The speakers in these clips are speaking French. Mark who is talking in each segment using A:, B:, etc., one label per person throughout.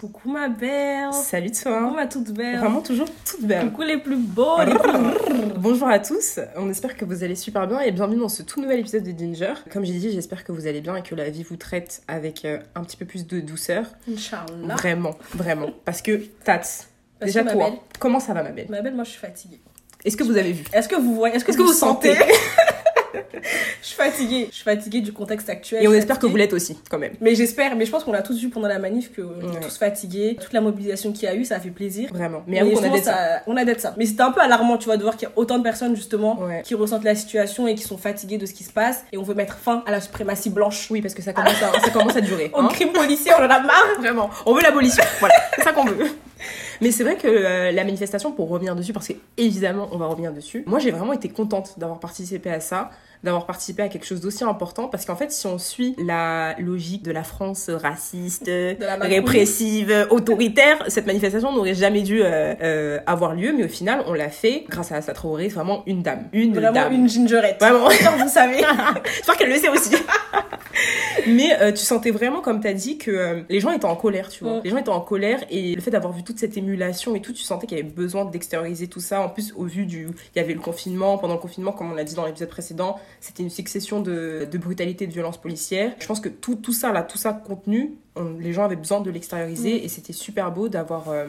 A: Coucou ma belle.
B: Salut
A: Coucou
B: toi.
A: ma toute belle.
B: Vraiment toujours toute belle.
A: Coucou les plus beaux. les
B: Bonjour à tous, on espère que vous allez super bien et bienvenue dans ce tout nouvel épisode de Ginger. Comme j'ai dit, j'espère que vous allez bien et que la vie vous traite avec euh, un petit peu plus de douceur.
A: Inch'Allah.
B: Vraiment, vraiment. Parce que, Tats,
A: Parce
B: déjà
A: que
B: toi,
A: belle-
B: comment ça va ma belle?
A: Ma belle, moi je suis fatiguée.
B: Est-ce que vous avez vu?
A: Est-ce que vous voyez Est-ce que,
B: Est-ce que vous sentez?
A: Je suis fatiguée. Je suis fatiguée du contexte actuel.
B: Et on espère que vous l'êtes aussi, quand même.
A: Mais j'espère, mais je pense qu'on l'a tous vu pendant la manif que on est tous fatigués. Toute la mobilisation qu'il y a eu, ça a fait plaisir.
B: Vraiment. Mais
A: Mais
B: qu'on a ça.
A: ça- on a d'être ça. Mais c'était un peu alarmant, tu vois, de voir qu'il y a autant de personnes justement
B: Ouais.
A: qui ressentent la situation et qui sont fatiguées de ce qui se passe. Et on veut mettre fin à la suprématie blanche.
B: Oui, parce que ça commence à, ça commence à durer.
A: Au
B: hein.
A: crime policier, on en a marre.
B: Vraiment. On veut l'abolition. Voilà, c'est ça qu'on veut. Mais c'est vrai que euh, la manifestation, pour revenir dessus, parce que évidemment on va revenir dessus, moi j'ai vraiment été contente d'avoir participé à ça, d'avoir participé à quelque chose d'aussi important, parce qu'en fait si on suit la logique de la France raciste,
A: la
B: répressive, autoritaire, cette manifestation n'aurait jamais dû euh, euh, avoir lieu, mais au final on l'a fait grâce à sa Traoré, c'est vraiment une dame. Une
A: Vraiment
B: dame.
A: une gingerette.
B: Vraiment.
A: Vous savez.
B: J'espère qu'elle le sait aussi. Mais euh, tu sentais vraiment, comme tu as dit, que les gens étaient en colère, tu vois.
A: Mm.
B: Les gens étaient en colère et le fait d'avoir vu toute cette et tout, tu sentais qu'il y avait besoin d'extérioriser tout ça. En plus, au vu du. Il y avait le confinement. Pendant le confinement, comme on l'a dit dans l'épisode précédent, c'était une succession de, de brutalité, de violences policières. Je pense que tout, tout ça, là, tout ça contenu, on- les gens avaient besoin de l'extérioriser
A: Mm.
B: et c'était super beau d'avoir. euh,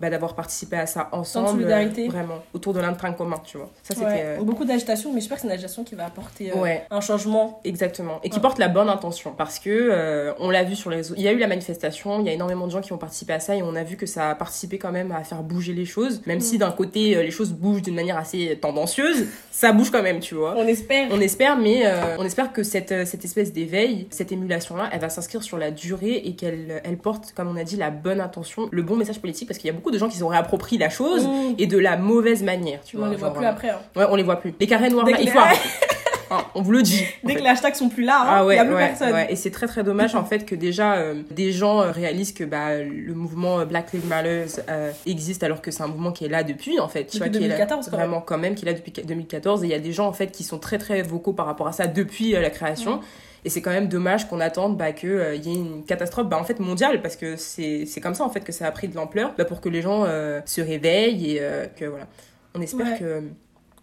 B: bah, d'avoir participé à ça ensemble,
A: solidarité.
B: euh, vraiment, autour de l'intérêt commun, tu vois. Ça, c'était
A: Ouais.
B: euh,
A: Beaucoup d'agitation, mais j'espère que c'est une agitation qui va apporter euh,
B: Ouais.
A: un changement.
B: Exactement. Et qui
A: Ouais.
B: porte la bonne intention. Parce que, euh, on l'a vu sur les réseaux. Il y a eu la manifestation, il y a énormément de gens qui ont participé à ça et on a vu que ça a participé quand même à faire bouger les choses. Même
A: Mm.
B: si d'un côté, les choses bougent d'une manière assez tendancieuse, ça bouge quand même, tu vois.
A: On espère.
B: On espère, mais euh, on espère que cette, cette espèce d'éveil, cette émulation-là, elle va s'inscrire sur la durée et qu'elle elle porte, comme on a dit, la bonne intention, le bon message politique, parce qu'il y a beaucoup de gens qui se sont réappropriés la chose
A: Mmh.
B: et de la mauvaise manière, tu
A: on
B: vois.
A: les voit plus
B: euh,
A: après. hein.
B: Ouais, on les voit plus. Les carrés noirs, là, il faut arrêter. Hein, on vous le dit.
A: Dès
B: fait.
A: que les hashtags sont plus là, hein,
B: Ah
A: il
B: ouais,
A: y a plus
B: ouais,
A: personne.
B: ouais. Et c'est très très dommage en fait que déjà euh, des gens euh, réalisent que bah, le mouvement Black Lives Matter euh, existe alors que c'est un mouvement qui est là depuis en fait. Tu
A: Depuis
B: vois, qui est là-
A: 2014, même.
B: Vraiment quand même, qui est là depuis 2014. Et il y a des gens en fait qui sont très très vocaux par rapport à ça depuis euh, la création.
A: Mm.
B: Et c'est quand même dommage qu'on attende bah, qu'il y ait une catastrophe bah, en fait mondiale parce que c'est c'est comme ça en fait que ça a pris de l'ampleur bah, pour que les gens euh, se réveillent et euh, que voilà. On espère
A: Ouais.
B: que.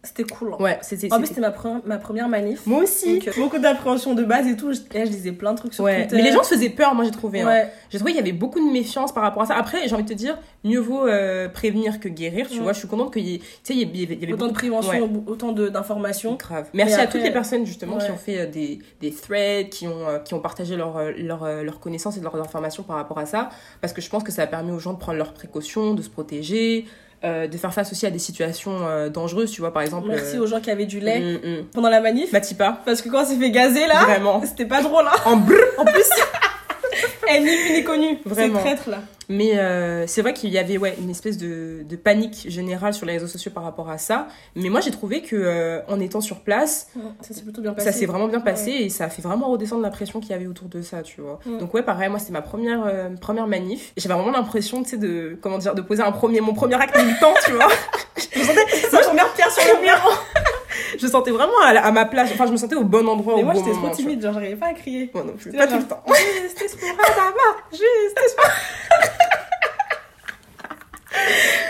A: C'était cool. hein.
B: Ouais, c'était.
A: En plus,
B: c'était-
A: ma, pre- ma première manif.
B: Moi aussi!
A: Donc, euh, beaucoup d'appréhension de base et tout. Je, là, je lisais plein de trucs sur
B: Ouais,
A: Twitter.
B: mais les gens se faisaient peur, moi j'ai trouvé. hein.
A: Ouais.
B: J'ai trouvé qu'il y avait beaucoup de méfiance par rapport à ça. Après, j'ai envie de te dire, mieux vaut euh, prévenir que guérir, tu
A: Ouais.
B: vois. Je suis contente qu'il y ait, tu sais, il y avait,
A: Autant de prévention, autant de- d'informations.
B: Grave. Merci à toutes les personnes justement qui
A: Ouais.
B: ont fait euh, des, des threads, qui ont, euh, qui ont partagé leurs leurs, euh, leurs connaissances et leurs informations par rapport à ça. Parce que je pense que ça a permis aux gens de prendre leurs précautions, de se protéger, euh, de faire face aussi à des situations euh, dangereuses, tu vois, par exemple.
A: Merci
B: euh,
A: aux gens qui avaient du lait
B: mm, mm.
A: pendant la manif.
B: Matipa,
A: Parce que quand on s'est fait gazer là,
B: vraiment.
A: c'était pas drôle. Hein.
B: En brr.
A: En plus, elle n'est plus ni connue.
B: Vraiment.
A: traître là.
B: Mais euh, c'est vrai qu'il y avait ouais, une espèce de, de panique générale sur les réseaux sociaux par rapport à ça. Mais moi, j'ai trouvé que euh, en étant sur place,
A: Ça s'est plutôt bien passé.
B: ça s'est vraiment bien passé et ça a fait vraiment redescendre la pression qu'il y avait autour de ça, tu vois. Donc ouais, pareil, moi, c'était ma première euh, première manif. J'avais vraiment l'impression, tu sais, de comment dire, de poser un premier mon premier acte militant, tu vois. je me sentais,
A: Ça, mets pierre sur le mur.
B: Je sentais vraiment à, la- à ma place. Enfin, je me sentais au bon endroit
A: Mais
B: au
A: moi,
B: bon
A: j'étais trop timide, genre, j'arrivais pas à crier.
B: Moi non plus, pas
A: là,
B: tout le
A: genre,
B: temps.
A: Justice pour Adama, justice pour...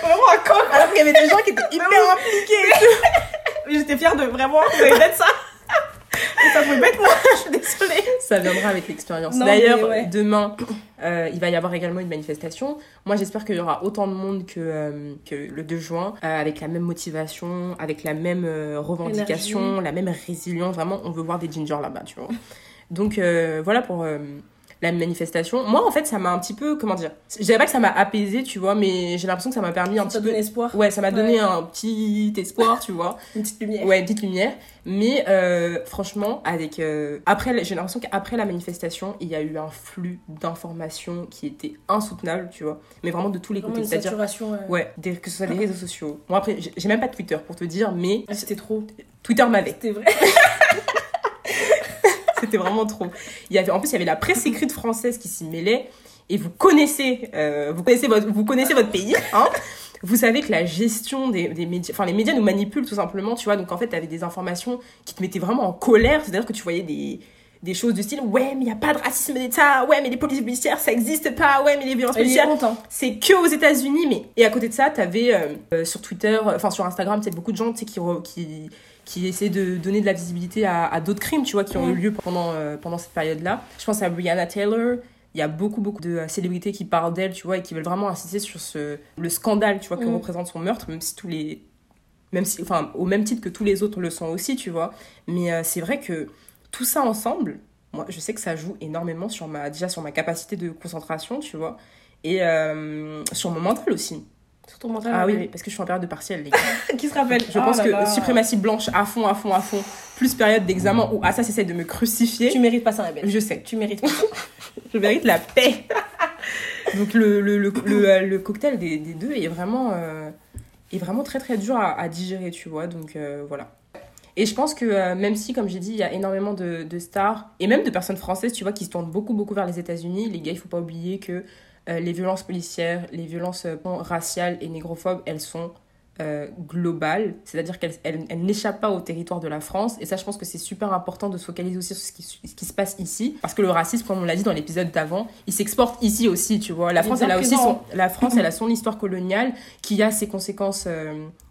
A: Vraiment un con.
B: Alors qu'il y avait des gens qui étaient hyper impliqués.
A: Mais J'étais fière de vraiment d'être ça. Et ça pouvait pas être moi, je suis désolée.
B: Ça viendra avec l'expérience. D'ailleurs,
A: ouais.
B: demain, euh, il va y avoir également une manifestation. Moi, j'espère qu'il y aura autant de monde que, euh, que le 2 juin, euh, avec la même motivation, avec la même revendication, la même résilience. Vraiment, on veut voir des gingers là-bas, tu vois. Donc, voilà pour la manifestation. Moi, en fait, ça m'a un petit peu, comment dire, je dirais pas que ça m'a apaisé, tu vois, mais j'ai l'impression que ça m'a permis un
A: Ça
B: petit
A: donne
B: peu.
A: espoir,
B: Ouais, ça m'a donné
A: Ouais.
B: un petit espoir, tu vois.
A: une petite lumière.
B: Ouais, une petite lumière. Mais euh, franchement, avec euh, après, j'ai l'impression qu'après la manifestation, il y a eu un flux d'informations qui était insoutenable, tu vois. Mais vraiment de tous les côtés. C'est-à-dire,
A: saturation.
B: ouais, des- que ce soit des réseaux sociaux. Bon, après, j'ai j'ai même pas de Twitter pour te dire, mais
A: ah, C'était trop.
B: Twitter m'avait.
A: C'était vrai.
B: C'était vraiment trop. Il y avait, en plus, il y avait la presse écrite française qui s'y mêlait. Et vous connaissez, euh, vous connaissez votre, vous connaissez votre pays, hein. Vous savez que la gestion des, des médias, enfin les médias nous manipulent tout simplement, tu vois. Donc en fait, t'avais des informations qui te mettaient vraiment en colère. C'est-à-dire que tu voyais des, des choses du style ouais mais il y a pas de racisme d'État ouais mais les polices policières ça existe pas ouais mais les violences policières
A: content.
B: c'est que aux États-Unis mais et à côté de ça t'avais euh, euh, sur Twitter enfin sur Instagram sais beaucoup de gens tu sais qui qui essaient de donner de la visibilité à, à d'autres crimes tu vois qui ont
A: Mm.
B: eu lieu pendant euh, pendant cette période là je pense à Breonna Taylor il y a beaucoup beaucoup de euh, célébrités qui parlent d'elle tu vois et qui veulent vraiment insister sur ce le scandale tu vois que
A: Mm.
B: représente son meurtre même si tous les même si enfin au même titre que tous les autres le sont aussi tu vois mais euh, c'est vrai que tout ça ensemble moi je sais que ça joue énormément sur ma déjà sur ma capacité de concentration tu vois et euh, sur mon mental aussi
A: Sur ton mental.
B: ah oui, parce que je suis en période de partiel les gars
A: Qui se rappelle
B: je
A: Oh
B: pense
A: là
B: que
A: là.
B: suprématie blanche à fond à fond à fond plus période d'examen où Assas essaie de me crucifier
A: Tu mérites pas ça, Rebelle.
B: je sais
A: Tu mérites pas.
B: je mérite la paix. Donc le, le, le, le, euh, le cocktail des, des deux est vraiment, euh, est vraiment très très dur à, à digérer, tu vois. Donc euh, voilà. Et je pense que euh, même si, comme j'ai dit, il y a énormément de, de stars et même de personnes françaises, tu vois, qui se tournent beaucoup beaucoup vers les États-Unis, les gars, il faut pas oublier que euh, les violences policières, les violences euh, raciales et négrophobes, elles sont euh, globales, c'est-à-dire qu'elles elles, elles n'échappent pas au territoire de la France. Et ça, je pense que c'est super important de se focaliser aussi sur ce qui, ce qui se passe ici, parce que le racisme, comme on l'a dit dans l'épisode d'avant, il s'exporte ici aussi, tu vois. La France, elle a aussi son, la France, elle a son histoire coloniale qui a ses conséquences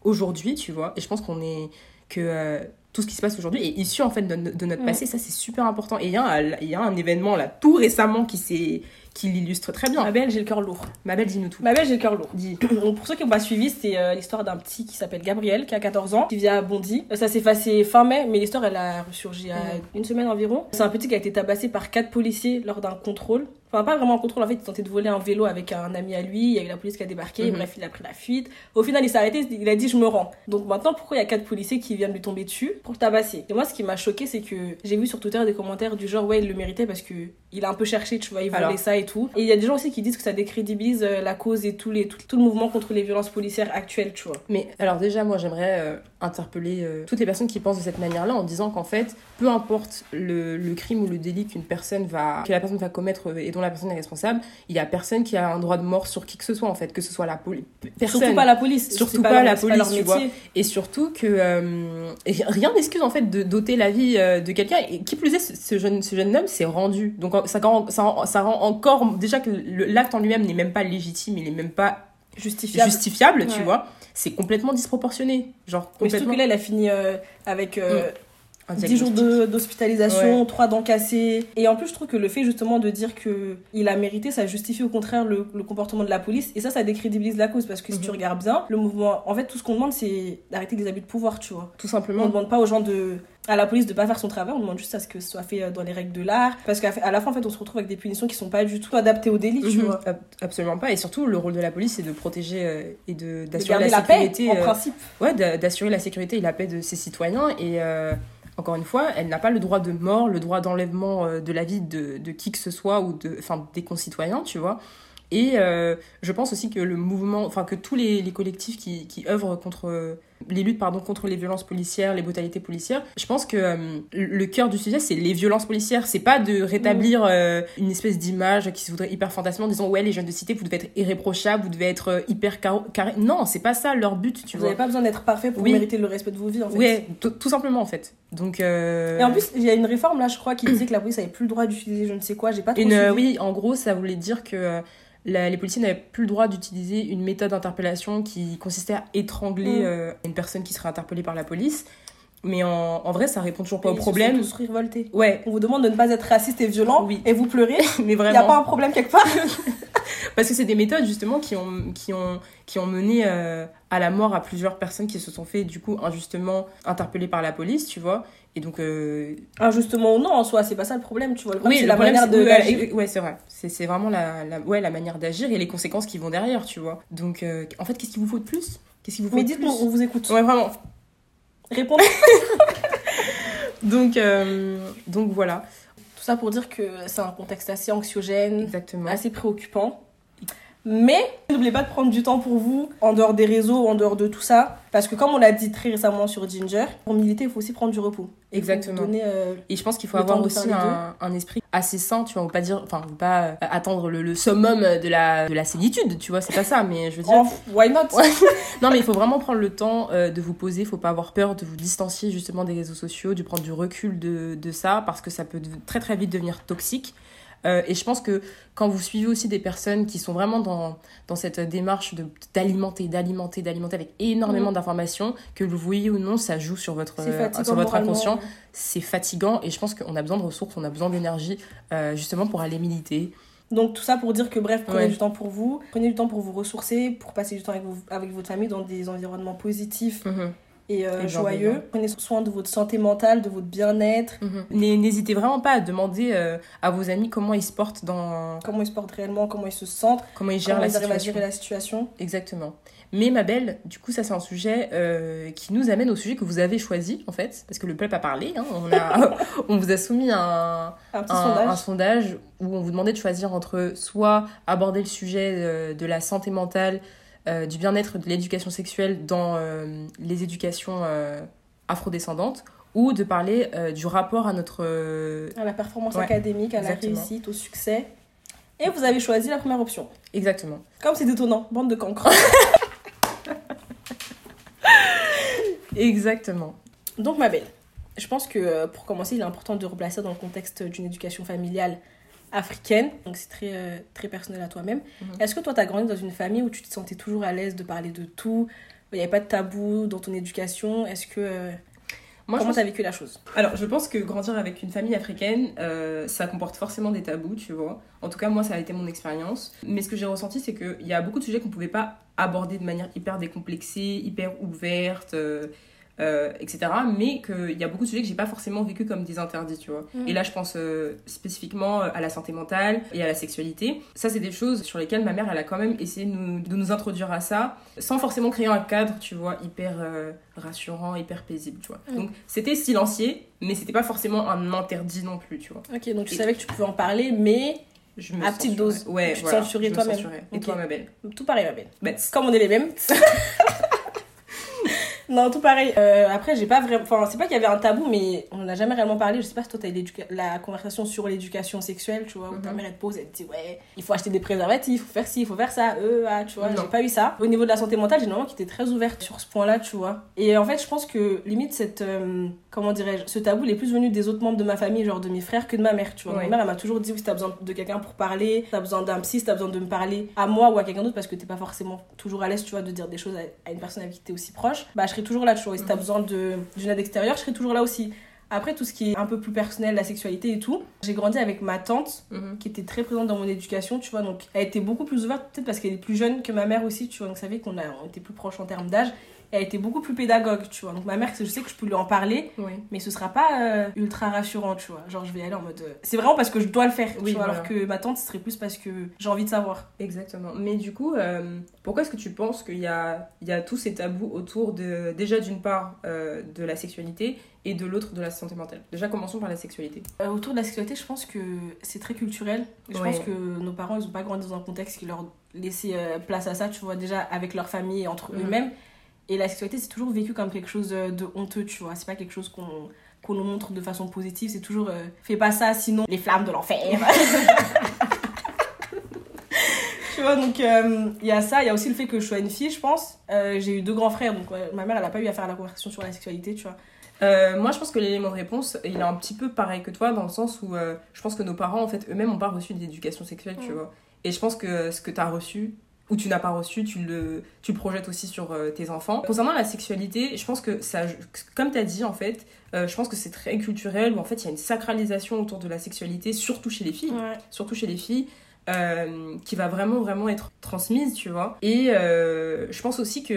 B: aujourd'hui, tu vois. Et je pense qu'on est que tout ce qui se passe aujourd'hui est issu en fait de, de notre
A: Mm.
B: passé. Ça, c'est super important. Et il y, a un- il y a un événement là tout récemment qui s'est qui l'illustre très bien.
A: Ma belle, j'ai le cœur lourd.
B: Ma belle, dis-nous tout.
A: Ma belle, j'ai le cœur lourd.
B: Dis.
A: Donc, pour ceux qui n'ont pas suivi, c'est euh, l'histoire d'un petit qui s'appelle Gabriel, qui a 14 ans, qui vit à Bondy. Euh, Ça s'est passé fin mai, mais l'histoire, elle a ressurgi à une semaine environ. C'est un petit qui a été tabassé par quatre policiers lors d'un contrôle. Enfin, pas vraiment un contrôle, en fait, il tentait de voler un vélo avec un ami à lui. Il y a eu la police qui a débarqué.
B: Mhm.
A: Bref, il a pris la fuite. Au final, il s'est arrêté. Il a dit Je me rends. Donc, maintenant, pourquoi il y a quatre policiers qui viennent lui tomber dessus pour tabasser? Et moi, ce qui m'a choqué, c'est que j'ai vu sur Twitter des commentaires du genre Ouais, il le méritait parce que il a un peu cherché, tu vois, il voulait
B: Alors.
A: ça et tout. Et il y a des gens aussi qui disent que ça décrédibilise euh, la cause et tout, les, tout, tout le mouvement contre les violences policières actuelles, tu vois.
B: Mais alors déjà, moi, j'aimerais euh, interpeller euh, toutes les personnes qui pensent de cette manière-là en disant qu'en fait, peu importe le, le crime ou le délit qu'une personne va, que la personne va commettre et dont la personne est responsable, il y a personne qui a un droit de mort sur qui que ce soit en fait, que ce soit la police.
A: Surtout pas la police.
B: Surtout pas la
A: pas
B: police, tu vois. Et surtout que euh, rien n'excuse en fait de doter la vie euh, de quelqu'un. Et qui plus est, ce, jeune, ce jeune homme s'est rendu. Donc ça rend, ça, rend, ça rend encore déjà que l'acte en lui-même n'est même pas légitime, il n'est même pas
A: Justifiable.
B: justifiable, tu vois. C'est complètement disproportionné. Genre
A: Mais surtout
B: complètement.
A: que là, il a fini euh, avec euh,
B: un
A: 10 jours d'hospitalisation, 3 dents cassées. Et en plus, je trouve que le fait justement de dire que il a mérité, ça justifie au contraire le, le comportement de la police. Et ça, ça décrédibilise la cause. Parce que si
B: Mhm.
A: tu regardes bien, le mouvement. En fait, tout ce qu'on demande, c'est d'arrêter les abus de pouvoir, tu vois.
B: Tout
A: On
B: simplement.
A: demande pas aux gens de. à la police de pas faire son travail, on demande juste à ce que ce soit fait euh, dans les règles de l'art. Parce qu'à la fin, en fait, on se retrouve avec des punitions qui sont pas du tout adaptées au délit, tu
B: Mhm.
A: vois.
B: Ab- Absolument pas. Et surtout, le rôle de la police, c'est de protéger euh, et de d'assurer la,
A: la, paix,
B: sécurité.
A: en
B: euh,
A: principe.
B: ouais, d'a- d'assurer la sécurité et la paix de ses citoyens. Et euh, encore une fois, elle n'a pas le droit de mort, le droit d'enlèvement euh, de la vie de, de qui que ce soit ou de, enfin, des concitoyens, tu vois. Et euh, je pense aussi que le mouvement, enfin que tous les, les collectifs qui, qui œuvrent contre les luttes pardon contre les violences policières, les brutalités policières, je pense que euh, le cœur du sujet c'est les violences policières, c'est pas de rétablir euh, une espèce d'image qui se voudrait hyper fantasmée en disant ouais les jeunes de cité vous devez être irréprochables, vous devez être euh, hyper car- carré. Non, c'est pas ça leur but, tu
A: Vous
B: vois.
A: n'avez pas besoin d'être parfait pour
B: Oui.
A: mériter le respect de vos vies, en fait.
B: Ouais, tout simplement en fait. Donc euh,
A: Et en plus, il y a une réforme là, je crois, qui disait que la police avait plus le droit d'utiliser je ne sais quoi. J'ai pas trop
B: Une, oui, en gros, ça voulait dire que la- les policiers n'avaient plus le droit d'utiliser une méthode d'interpellation qui consistait à étrangler
A: Mm.
B: euh, une personne qui serait interpellée par la police. Mais en, en vrai, ça répond toujours pas
A: Et
B: au
A: ils se
B: problème.
A: sont tous révoltés.
B: Ouais,
A: On vous demande de ne pas être raciste et violent
B: Oui.
A: et vous pleurez.
B: mais
A: Il n'y a
B: vraiment.
A: pas un problème quelque part.
B: Parce que c'est des méthodes justement qui ont, qui ont, qui ont mené euh, à la mort à plusieurs personnes qui se sont fait du coup injustement interpellées par la police, tu vois. Et donc, euh,
A: Injustement ou non, en soi, c'est pas ça le problème, tu vois. Le problème,
B: oui,
A: c'est la manière de
B: ouais, ouais, c'est vrai. C'est c'est vraiment la, la, ouais, la manière d'agir et les conséquences qui vont derrière, tu vois. Donc, euh, en fait, qu'est-ce qu'il vous faut de plus? Qu'est-ce qu'il vous faut
A: Mais dites-nous, on vous écoute.
B: Ouais, vraiment.
A: Répondez.
B: Donc, euh, donc voilà,
A: Tout ça pour dire que c'est un contexte assez anxiogène,
B: exactement.
A: assez préoccupant. Mais n'oubliez pas de prendre du temps pour vous, en dehors des réseaux, en dehors de tout ça. Parce que comme on l'a dit très récemment sur Ginger, pour militer, il faut aussi prendre du repos.
B: Exactement.
A: Donner, euh,
B: Et je pense qu'il faut avoir aussi un, un, esprit assez sain, tu vois, on pas dire, enfin, pas euh, attendre le, le, summum de la, de la sénitude, tu vois, c'est pas ça, mais je veux dire.
A: Oh, why not?
B: Non, mais il faut vraiment prendre le temps euh, de vous poser, il faut pas avoir peur de vous distancier justement des réseaux sociaux, de prendre du recul de, de ça, parce que ça peut très très vite devenir toxique. Euh, et je pense que quand vous suivez aussi des personnes qui sont vraiment dans, dans cette démarche d'alimenter, d'alimenter, d'alimenter avec énormément mmh. d'informations, que vous voyez ou non, ça joue sur votre, sur votre inconscient. C'est fatigant et je pense qu'on a besoin de ressources, on a besoin d'énergie euh, justement pour aller militer.
A: Donc tout ça pour dire que bref, prenez du temps pour vous, prenez du temps pour vous ressourcer, pour passer du temps avec, vous, avec votre famille dans des environnements positifs. Mmh et, euh, joyeux. Prenez soin de votre santé mentale, de votre bien-être.
B: Mhm. N'hésitez vraiment pas à demander euh, à vos amis comment ils se portent dans...
A: Comment ils se portent réellement, comment ils se sentent.
B: Comment ils gèrent, la,
A: situation.
B: À
A: gérer la situation.
B: Exactement. Mais ma belle, du coup, ça c'est un sujet euh, qui nous amène au sujet que vous avez choisi, en fait, parce que le peuple a parlé. Hein, on, a, on vous a soumis un,
A: un, petit sondage.
B: un, sondage. où on vous demandait de choisir entre soit aborder le sujet de la santé mentale euh, du bien-être de l'éducation sexuelle dans euh, les éducations euh, afrodescendantes ou de parler du rapport à notre...
A: à la performance académique, à la réussite, au succès. Et vous avez choisi la première option.
B: Exactement.
A: Comme c'est étonnant, bande de cancres.
B: Exactement.
A: Donc ma belle, je pense que pour commencer, il est important de replacer dans le contexte d'une éducation familiale africaine, donc c'est très, euh, très personnel à toi-même. Mhm. Est-ce que toi, tu as grandi dans une famille où tu te sentais toujours à l'aise de parler de tout Il n'y avait pas de tabou dans ton éducation? Est-ce que... Euh, Moi, Comment tu as vécu la chose?
B: Alors, je pense que grandir avec une famille africaine, euh, ça comporte forcément des tabous, tu vois. En tout cas, moi, ça a été mon expérience. Mais ce que j'ai ressenti, c'est qu'il y a beaucoup de sujets qu'on ne pouvait pas aborder de manière hyper décomplexée, hyper ouverte. Euh, etc. Mais qu'il y a beaucoup de sujets que j'ai pas forcément vécu comme des interdits, tu vois. Mm. Et là, je pense euh, spécifiquement euh, à la santé mentale et à la sexualité. Ça, c'est des choses sur lesquelles ma mère, elle a quand même essayé de nous, de nous introduire à ça, sans forcément créer un cadre, tu vois, hyper rassurant, hyper paisible, tu vois. Mm. Donc, c'était silencieux, mais c'était pas forcément un interdit non plus, tu vois.
A: Ok, donc tu savais que tu pouvais en parler, mais je me à petite dose.
B: Ouais,
A: tu
B: voilà,
A: toi-même.
B: Et toi, ma belle
A: Tout pareil, ma belle. Comme on est les mêmes. Non, tout pareil. Euh, après, j'ai pas vraiment. Enfin, c'est pas qu'il y avait un tabou, mais on en a jamais réellement parlé. Je sais pas si toi, t'as eu la conversation sur l'éducation sexuelle, tu vois, où ta mhm. mère, elle te pose, elle te dit, ouais, il faut acheter des préservatifs, il faut faire ci, il faut faire ça, euh, ah, tu vois. J'ai pas eu ça. Au niveau de la santé mentale, j'ai une maman qui était très ouverte sur ce point-là, tu vois. Et en fait, je pense que limite, cette. Euh, comment dirais-je Ce tabou, il est plus venu des autres membres de ma famille, genre de mes frères, que de ma mère, tu vois. Ma mère, elle m'a toujours dit, oui, si t'as besoin de quelqu'un pour parler, t'as besoin d'un psy, si t'as besoin de me parler à moi ou à quelqu'un d'autre, parce que t'es pas forcément toujours à l'aise, tu vois, de dire des choses à, une personne avec qui t'es aussi proche, bah, je serai toujours là, tu vois besoin d'une aide extérieure, je serai toujours là aussi. Après, tout ce qui est un peu plus personnel, la sexualité et tout, j'ai grandi avec ma tante mhm. qui était très présente dans mon éducation, tu vois. Donc, elle était beaucoup plus ouverte, peut-être parce qu'elle est plus jeune que ma mère aussi, tu vois. Donc, ça fait qu'on on était plus proches en termes d'âge elle était beaucoup plus pédagogue, tu vois. Donc ma mère, je sais que je peux lui en parler, mais ce sera pas euh, ultra rassurant, tu vois. Genre je vais aller en mode... Euh, c'est vraiment parce que je dois le faire, oui, tu vois, alors que ma tante, ce serait plus parce que j'ai envie de savoir.
B: Exactement. Mais du coup, euh, pourquoi est-ce que tu penses qu'il y a, il y a tous ces tabous autour de, déjà d'une part, de la sexualité et de l'autre de la santé mentale? Déjà, commençons par la sexualité.
A: autour de la sexualité, je pense que c'est très culturel. Je pense que nos parents, ils ont pas grandi dans un contexte qui leur laissait place à ça, tu vois, déjà avec leur famille et entre mhm. eux-mêmes. Et la sexualité, c'est toujours vécu comme quelque chose de honteux, tu vois. C'est pas quelque chose qu'on qu'on nous montre de façon positive. C'est toujours euh, fais pas ça, sinon les flammes de l'enfer. tu vois, donc il euh, y a ça. Il y a aussi le fait que je sois une fille, je pense. Euh, j'ai eu deux grands frères, donc ma mère, elle a pas eu à faire la conversation sur la sexualité, tu vois.
B: moi, je pense que l'élément de réponse, il est un petit peu pareil que toi, dans le sens où je pense que nos parents, en fait, eux-mêmes, n'ont pas reçu d'éducation sexuelle, tu vois. Et je pense que ce que tu as reçu, ou tu n'as pas reçu, tu le, tu le projettes aussi sur euh, tes enfants. Concernant la sexualité, je pense que ça, comme tu as dit en fait, euh, je pense que c'est très culturel où en fait il y a une sacralisation autour de la sexualité, surtout chez les filles, surtout chez les filles. Euh, qui va vraiment vraiment être transmise tu vois et je pense aussi que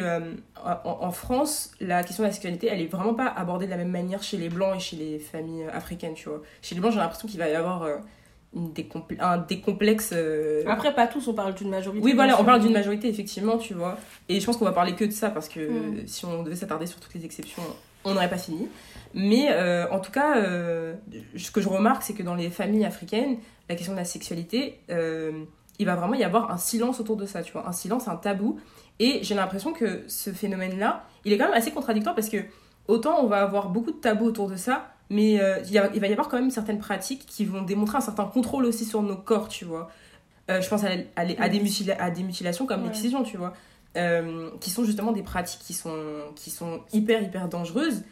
B: en, France la question de la sexualité elle est vraiment pas abordée de la même manière chez les blancs et chez les familles africaines tu vois chez les blancs j'ai l'impression qu'il va y avoir un décomplexe. Euh,
A: Après, pas tous, on parle d'une majorité.
B: Oui, voilà, on parle d'une majorité, effectivement, tu vois. Et je pense qu'on va parler que de ça parce que mm. si on devait s'attarder sur toutes les exceptions, on n'aurait pas fini. Mais euh, en tout cas, euh, ce que je remarque, c'est que dans les familles africaines, la question de la sexualité, il va vraiment y avoir un silence autour de ça, tu vois, un silence, un tabou. Et j'ai l'impression que ce phénomène-là, il est quand même assez contradictoire parce que autant on va avoir beaucoup de tabous autour de ça, mais euh, il, va y avoir quand même certaines pratiques qui vont démontrer un certain contrôle aussi sur nos corps, tu vois. Euh, je pense à, à, des, à des, mutilations comme l'excision, tu vois. Euh, qui sont justement des pratiques qui sont, qui sont hyper, hyper dangereuses.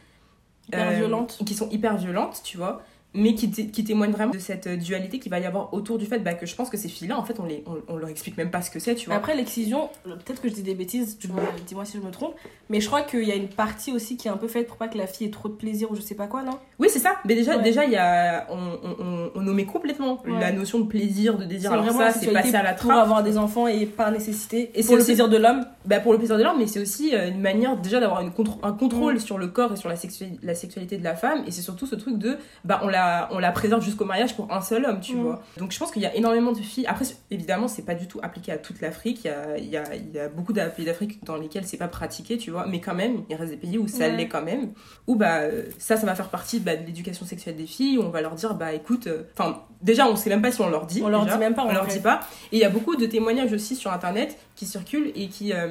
A: Hyper violentes.
B: Qui sont hyper violentes, tu vois mais qui, qui témoigne vraiment de cette euh, dualité qu'il va y avoir autour du fait bah, que je pense que ces filles-là, en fait, on, les, on, leur explique même pas ce que c'est, tu vois.
A: Après, l'excision, peut-être que je dis des bêtises, dis-moi si je me trompe, mais je crois qu'il y a une partie aussi qui est un peu faite pour pas que la fille ait trop de plaisir ou je sais pas quoi, non?
B: Oui, c'est ça. Mais déjà, déjà il y a, on, on, on complètement la notion de plaisir, de désir. Alors ça, c'est passé à la trappe.
A: Pour avoir des enfants et par nécessité. Et pour le plaisir de l'homme?
B: Bah, Pour le plaisir de l'homme, mais c'est aussi euh, une manière déjà d'avoir un contrôle sur le corps et sur la, la sexualité de la femme. Et c'est surtout ce truc de, bah, on la, on la préserve jusqu'au mariage pour un seul homme, tu mm. vois. Donc je pense qu'il y a énormément de filles. Après, évidemment, c'est pas du tout appliqué à toute l'Afrique. Il y a, il y, a, il y a beaucoup de pays d'Afrique dans lesquels c'est pas pratiqué, tu vois. Mais quand même, il reste des pays où ça l'est quand même. Où bah, ça, ça va faire partie bah, de l'éducation sexuelle des filles. Où on va leur dire, bah écoute, euh, enfin, déjà, on sait même pas si on leur dit.
A: On leur dit même pas,
B: on, leur dit pas. Et il y a beaucoup de témoignages aussi sur internet qui circulent et qui. Euh,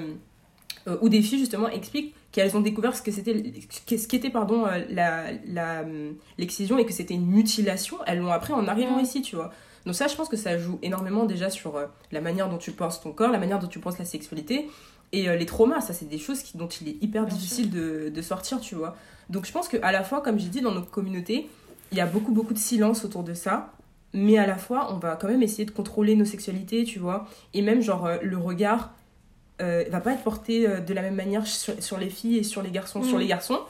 B: euh, où des filles justement expliquent qu'elles ont découvert ce que c'était ce qu'était pardon euh, la l'excision et que c'était une mutilation elles l'ont appris en arrivant ici tu vois. Donc ça je pense que ça joue énormément déjà sur euh, la manière dont tu penses ton corps la manière dont tu penses la sexualité et les traumas. Ça c'est des choses qui, dont il est hyper difficile de, de, sortir tu vois. Donc je pense que à la fois comme j'ai dit dans nos communautés il y a beaucoup beaucoup de silence autour de ça mais à la fois on va quand même essayer de contrôler nos sexualités tu vois. Et même genre le regard euh, va pas être porté euh, de la même manière sur, les filles et sur les garçons. Sur mm. les garçons,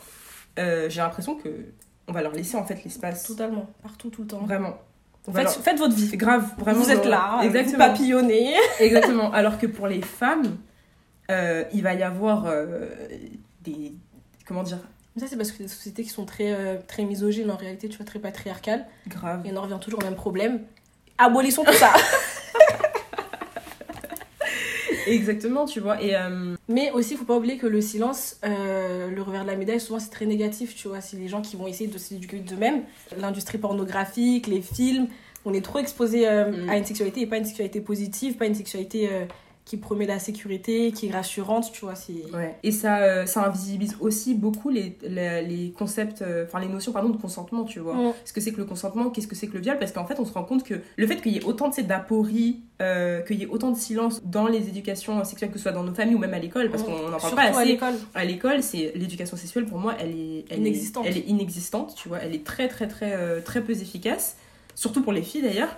B: euh, j'ai l'impression que on va leur laisser en fait l'espace.
A: Totalement, partout, tout le temps.
B: Vraiment.
A: Faites, faites, votre vie.
B: Grave, vraiment.
A: Vous êtes là, exactement. vous papillonnez.
B: exactement. Alors que pour les femmes, il va y avoir des. Comment dire?
A: Ça, c'est parce que des sociétés qui sont très, très misogynes en réalité, tu vois, très patriarcales.
B: Grave.
A: Et on en revient toujours au même problème. Abolissons tout ça
B: Exactement, tu vois. Et, euh,
A: Mais aussi, il faut pas oublier que le silence, euh, le revers de la médaille, souvent c'est très négatif, tu vois. C'est les gens qui vont essayer de s'éduquer d'eux-mêmes. L'industrie pornographique, les films, on est trop exposé euh, mm. à une sexualité et pas une sexualité positive, pas une sexualité qui promet la sécurité, qui est rassurante, tu vois.
B: Ouais. Et ça, euh, ça invisibilise aussi beaucoup les, les, concepts, euh, enfin les notions pardon, de consentement, tu vois. Mm. Ce que c'est que le consentement, qu'est-ce que c'est que le viol, parce qu'en fait on se rend compte que le fait qu'il y ait autant de cette d'aporie, euh, qu'il y ait autant de silence dans les éducations sexuelles, que ce soit dans nos familles ou même à l'école, parce mm. qu'on n'en parle pas assez.
A: à l'école.
B: À l'école, c'est l'éducation sexuelle pour moi, elle est, elle
A: inexistante.
B: Est, elle est inexistante, tu vois. Elle est très très très très peu efficace, surtout pour les filles d'ailleurs.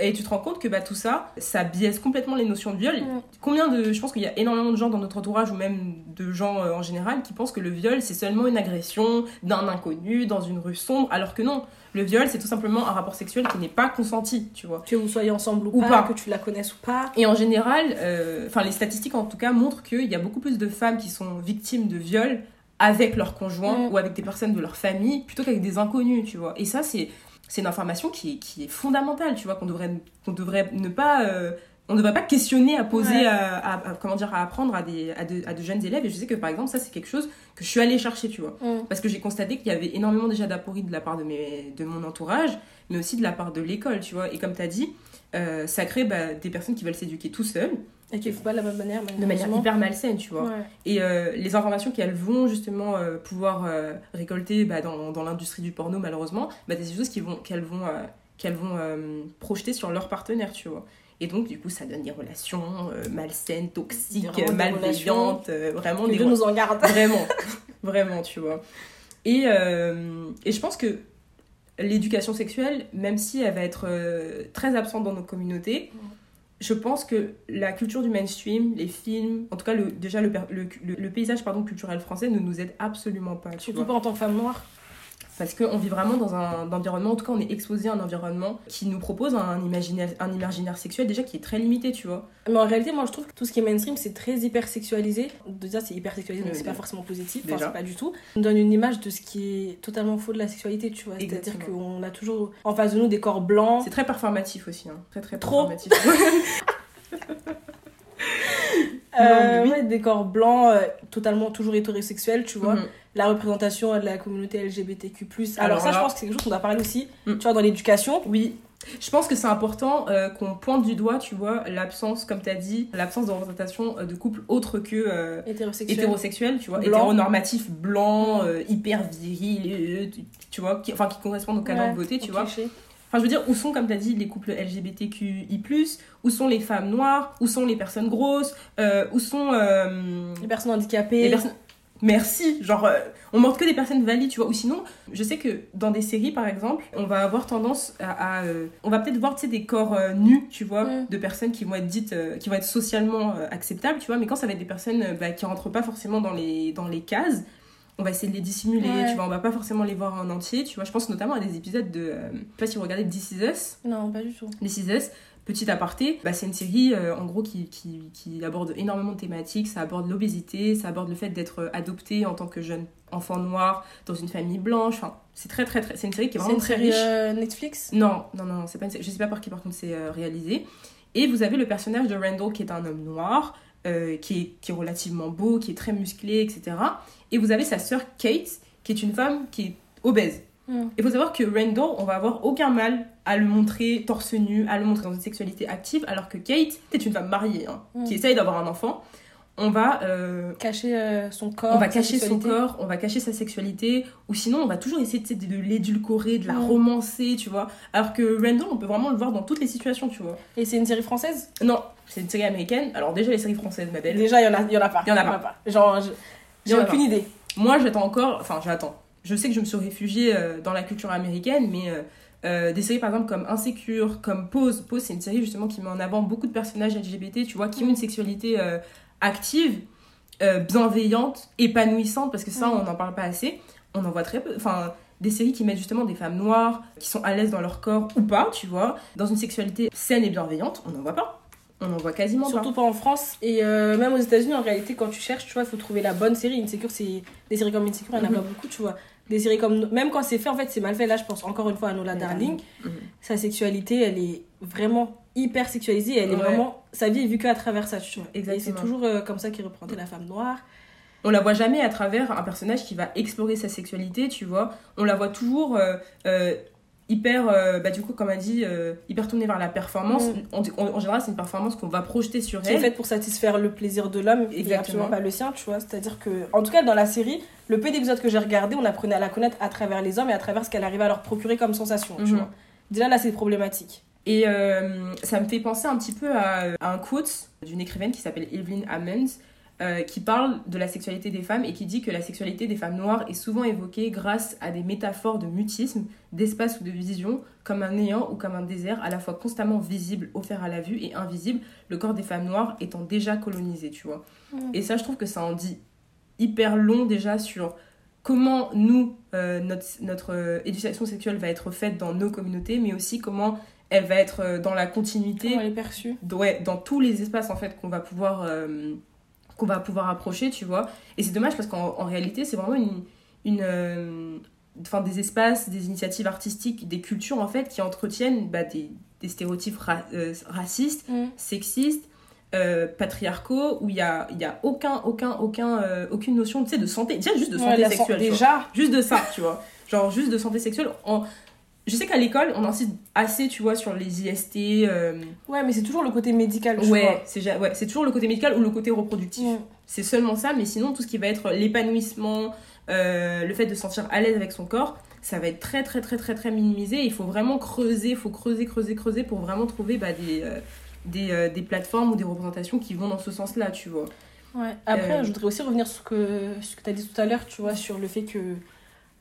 B: Et tu te rends compte que bah, tout ça, ça biaise complètement les notions de viol. Combien de. Je pense qu'il y a énormément de gens dans notre entourage, ou même de gens euh, en général, qui pensent que le viol, c'est seulement une agression d'un inconnu dans une rue sombre, alors que non. Le viol, c'est tout simplement un rapport sexuel qui n'est pas consenti, tu vois.
A: Que vous soyez ensemble ou, pas, que tu la connaisses ou pas.
B: Et en général, euh, enfin les statistiques en tout cas montrent qu'il y a beaucoup plus de femmes qui sont victimes de viol avec leur conjoint ou avec des personnes de leur famille plutôt qu'avec des inconnus, tu vois. Et ça, c'est c'est une information qui est, qui est fondamentale, tu vois, qu'on devrait, qu'on devrait ne pas... Euh, on ne devrait pas questionner à poser, à, comment dire, à apprendre à, des, à, de, à de jeunes élèves. Et je sais que par exemple, ça, c'est quelque chose que je suis allée chercher, tu vois. Mm. Parce que j'ai constaté qu'il y avait énormément déjà d'apories de la part de, mes, de mon entourage, mais aussi de la part de l'école, tu vois. Et comme tu as dit, euh, ça crée bah, des personnes qui veulent s'éduquer tout seuls.
A: Et qui ne font pas de la même manière.
B: De manière hyper malsaine, tu vois. Et euh, les informations qu'elles vont justement euh, pouvoir récolter bah, dans, dans l'industrie du porno, malheureusement, bah, des choses qu'elles vont, qu'elles vont, qu'elles vont projeter sur leurs partenaires, tu vois. Et donc, du coup, ça donne des relations malsaines, toxiques, malveillantes. vraiment,
A: des Dieu nous en garde.
B: Vraiment, vraiment, tu vois. Et, et je pense que l'éducation sexuelle, même si elle va être euh, très absente dans nos communautés, je pense que la culture du mainstream, les films, en tout cas le, déjà le, le, le, paysage pardon, culturel français ne nous aide absolument pas.
A: Surtout pas en tant que femme noire
B: parce qu'on vit vraiment dans un, environnement, en tout cas on est exposé à un environnement qui nous propose un imaginaire, un imaginaire sexuel déjà qui est très limité, tu vois.
A: Mais en réalité, moi je trouve que tout ce qui est mainstream c'est très hyper sexualisé. Déjà c'est hyper sexualisé, mais c'est pas forcément positif, enfin, c'est pas du tout. On donne une image de ce qui est totalement faux de la sexualité, tu vois. C'est-à-dire qu'on a toujours en face de nous des corps blancs.
B: C'est très performatif aussi, hein. très très
A: Trop.
B: performatif.
A: Euh, des corps blancs, euh, totalement toujours hétérosexuels, tu vois. Mhm. La représentation de la communauté LGBTQ. Alors, Alors ça, je pense que c'est quelque chose qu'on doit parler aussi, mm. tu vois, dans l'éducation.
B: Oui. Je pense que c'est important euh, qu'on pointe du doigt, tu vois, l'absence, comme tu as dit, l'absence de représentation euh, de couples autres que euh,
A: Hétérosexuel.
B: hétérosexuels, tu vois,
A: Blanc.
B: hétéronormatifs, blancs, euh, hyper virils, tu, vois, qui, enfin qui correspondent au canon
A: Ouais,
B: de beauté, tu vois.
A: cliché.
B: Enfin, je veux dire, où sont, comme tu as dit, les couples LGBTQI+, où sont les femmes noires, où sont les personnes grosses, euh, où sont euh,
A: Les personnes handicapées?
B: les personnes... Merci, genre, euh, on montre que des personnes valides, tu vois. Ou sinon, je sais que dans des séries, par exemple, on va avoir tendance à... à, euh, on va peut-être voir, tu sais, des corps euh, nus, tu vois,
A: Mm.
B: de personnes qui vont être dites, qui vont être socialement acceptables, tu vois. Mais quand ça va être des personnes bah, qui rentrent pas forcément dans les, dans les cases, on va essayer de les dissimuler,
A: Ouais.
B: tu vois. On va pas forcément les voir en entier, tu vois. Je pense notamment à des épisodes de... je sais pas si vous regardez This Is Us,
A: Non, pas du tout.
B: This Is Us, petit aparté, bah, c'est une série euh, en gros qui, qui, qui aborde énormément de thématiques. Ça aborde l'obésité, ça aborde le fait d'être adopté en tant que jeune enfant noir dans une famille blanche. Enfin, c'est très très très. C'est une série qui est vraiment très
A: série
B: riche.
A: euh, Netflix?
B: Non, non, non, c'est pas une série. Je sais pas par qui par contre c'est euh, réalisé. Et vous avez le personnage de Randall qui est un homme noir, euh, qui, est, qui est relativement beau, qui est très musclé, etc. Et vous avez sa sœur Kate, qui est une femme qui est obèse.
A: Mm.
B: Il faut savoir que Randall, on va avoir aucun mal à le montrer torse nu, à le montrer dans une sexualité active, alors que Kate est une femme mariée, hein,
A: Mm.
B: qui essaye d'avoir un enfant. On va, euh,
A: Cacher euh, son corps.
B: on va cacher son corps, on va cacher sa sexualité, ou sinon on va toujours essayer de, de l'édulcorer, de la
A: Mm.
B: romancer, tu vois. Alors que Randall, on peut vraiment le voir dans toutes les situations, tu vois.
A: Et c'est une série française?
B: Non, c'est une série américaine. Alors déjà les séries françaises, ma belle.
A: Déjà, il y, en a- y en a pas.
B: Il y en a pas.
A: Genre,
B: Il y
A: j'ai aucune idée.
B: Moi, j'attends encore. Enfin, j'attends. Je sais que je me suis réfugiée euh, dans la culture américaine, mais euh, euh, des séries par exemple comme Insecure, comme Pose. Pose, c'est une série justement qui met en avant beaucoup de personnages LGBT, tu vois, qui ont une sexualité euh, active, euh, bienveillante, épanouissante, parce que ça,
A: Mm.
B: on n'en parle pas assez. On en voit très peu. Enfin, des séries qui mettent justement des femmes noires, qui sont à l'aise dans leur corps ou pas, tu vois, dans une sexualité saine et bienveillante, on n'en voit pas. On n'en voit quasiment
A: Surtout pas en France. Et euh, même aux États-Unis, en réalité, quand tu cherches, tu vois, il faut trouver la bonne série. Insecure, c'est des séries comme Insecure, il n'y en a
B: Mhm.
A: pas beaucoup, tu vois. Séries comme. Même quand c'est fait, en fait, c'est mal fait. Là, je pense encore une fois à Nola. Darling.
B: Mhm.
A: Sa sexualité, elle est vraiment hyper sexualisée. Elle est vraiment. Sa vie est vue qu'à travers ça, tu vois. Et c'est toujours euh, comme ça qu'il représentait la femme noire.
B: On la voit jamais à travers un personnage qui va explorer sa sexualité, tu vois. On la voit toujours euh, euh, hyper, euh, bah, du coup, comme elle dit, euh, hyper tournée vers la performance.
A: Mm.
B: En, général, c'est une performance qu'on va projeter sur
A: qui est
B: elle.
A: faite pour satisfaire le plaisir de l'homme et
B: Exactement.
A: absolument pas le sien, tu vois. C'est-à-dire que, en tout cas, dans la série, le peu d'épisodes que j'ai regardé, on apprenait à la connaître à travers les hommes et à travers ce qu'elle arrivait à leur procurer comme sensation, tu
B: Mhm.
A: vois. Déjà là, c'est problématique.
B: Et euh, ça me fait penser un petit peu à, à un quote d'une écrivaine qui s'appelle Evelyn Hammond, euh, qui parle de la sexualité des femmes et qui dit que la sexualité des femmes noires est souvent évoquée grâce à des métaphores de mutisme, d'espace ou de vision, comme un néant ou comme un désert, à la fois constamment visible, offert à la vue, et invisible, le corps des femmes noires étant déjà colonisé, tu vois.
A: Mm.
B: Et ça, je trouve que ça en dit hyper long déjà sur comment nous, euh, notre, notre euh, éducation sexuelle va être faite dans nos communautés, mais aussi comment elle va être dans la continuité
A: Comment elle est perçue
B: ouais, dans tous les espaces en fait qu'on va pouvoir qu'on va pouvoir approcher tu vois et c'est dommage parce qu'en en réalité c'est vraiment une une euh, enfin des espaces des initiatives artistiques des cultures en fait qui entretiennent bah, des, des stéréotypes ra- euh, racistes
A: Mm.
B: sexistes euh, patriarcaux où il y a y a aucun aucun aucun euh, aucune notion de santé déjà juste de santé sexuelle.
A: Déjà,
B: Juste de ça, tu vois. Genre juste de santé sexuelle. En... Je sais qu'à l'école, on insiste assez, tu vois, sur les IST. euh,
A: ouais, mais c'est toujours le côté médical, tu
B: Ouais, c'est ouais, c'est toujours le côté médical ou le côté reproductif. C'est seulement ça, mais sinon, tout ce qui va être l'épanouissement, euh, le fait de se sentir à l'aise avec son corps, ça va être très, très, très, très, très minimisé. Il faut vraiment creuser, il faut creuser, creuser, creuser pour vraiment trouver bah, des, euh, des, des plateformes ou des représentations qui vont dans ce sens-là, tu vois.
A: Ouais. Après, je voudrais aussi revenir sur ce que, ce que tu as dit tout à l'heure, tu vois, sur le fait que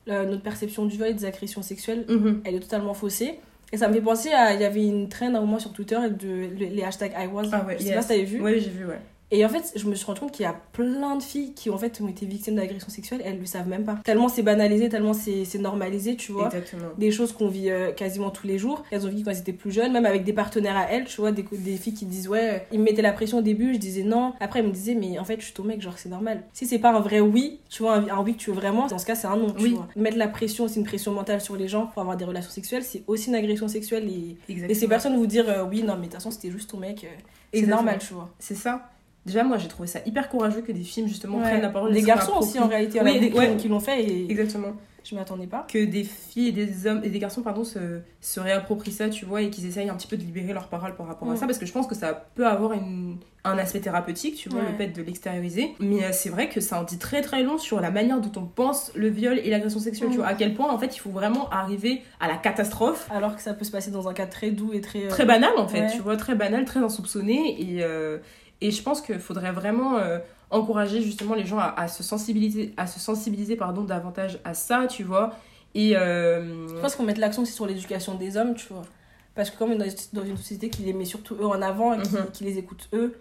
A: euh, notre perception du viol et des agressions sexuelles,
B: Mhm.
A: elle est totalement faussée. Et ça me fait penser à. Il y avait une trend à un moment sur Twitter de le- les hashtags I was.
B: Ah ouais,
A: je sais
B: yes.
A: pas si t'avais vu.
B: Ouais, j'ai vu, ouais.
A: Et en fait, je me suis rendu compte qu'il y a plein de filles qui en fait ont été victimes d'agressions sexuelles, elles le savent même pas. Tellement c'est banalisé, tellement c'est normalisé, tu vois.
B: Exactement.
A: Des choses qu'on vit euh, quasiment tous les jours. Elles ont vécu quand elles étaient plus jeunes, même avec des partenaires à elles, tu vois, des, des filles qui disent ouais, ils me mettaient la pression au début, je disais non. Après, ils me disaient mais en fait, je suis ton mec, genre c'est normal. Si c'est pas un vrai oui, tu vois, un, un oui que tu veux vraiment, dans ce cas, c'est un non, tu
B: Oui.
A: vois. Mettre la pression, c'est une pression mentale sur les gens pour avoir des relations sexuelles, c'est aussi une agression sexuelle et, et ces personnes vous dire euh, oui, non, mais de toute façon, c'était juste ton mec, euh, c'est normal, tu vois.
B: C'est ça. Déjà, moi, j'ai trouvé ça hyper courageux que des films, justement, prennent la parole.
A: Des garçons aussi, en réalité,
B: oui,
A: des, ouais. qui l'ont fait. Et...
B: Exactement.
A: Je m'attendais pas.
B: Que des filles et des hommes et des garçons, pardon, se, se réapproprient ça, tu vois, et qu'ils essayent un petit peu de libérer leurs paroles par rapport à ça, parce que je pense que ça peut avoir une, un aspect thérapeutique, tu vois, le fait de l'extérioriser. Mais euh, c'est vrai que ça en dit très très long sur la manière dont on pense le viol et l'agression sexuelle, tu vois, à quel point, en fait, il faut vraiment arriver à la catastrophe.
A: Alors que ça peut se passer dans un cas très doux et très. Euh,
B: très banal, en fait, tu vois, très banal, très insoupçonné, et. Euh, et je pense qu'il faudrait vraiment euh, encourager justement les gens à, se sensibiliser, à se sensibiliser pardon, davantage à ça, tu vois. Et euh...
A: Je pense qu'on met l'accent aussi sur l'éducation des hommes, tu vois. Parce que comme on est dans une société qui les met surtout eux en avant et qui, mhm. qui les écoute eux,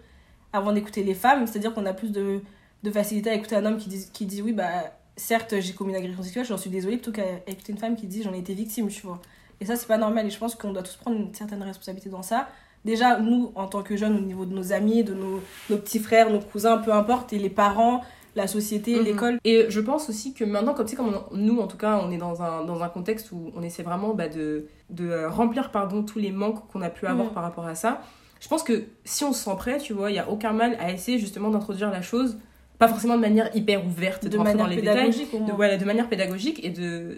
A: avant d'écouter les femmes, c'est-à-dire qu'on a plus de, de, facilité à écouter un homme qui dit, qui dit oui, bah certes j'ai commis une agression sexuelle, j'en suis désolée, plutôt qu'à écouter une femme qui dit j'en ai été victime, tu vois. Et ça, c'est pas normal. Et je pense qu'on doit tous prendre une certaine responsabilité dans ça déjà, nous, en tant que jeunes, au niveau de nos amis, de nos, nos petits frères, nos cousins, peu importe, et les parents, la société, mhm. l'école.
B: Et je pense aussi que maintenant, comme, comme nous, en tout cas, on est dans un, dans un contexte où on essaie vraiment bah, de, de euh, remplir pardon, tous les manques qu'on a pu avoir mhm. par rapport à ça. Je pense que si on se sent prêt, tu vois, il n'y a aucun mal à essayer justement d'introduire la chose pas forcément de manière hyper ouverte
A: de, manière dans les pédagogique
B: détails, de, voilà, de manière pédagogique et de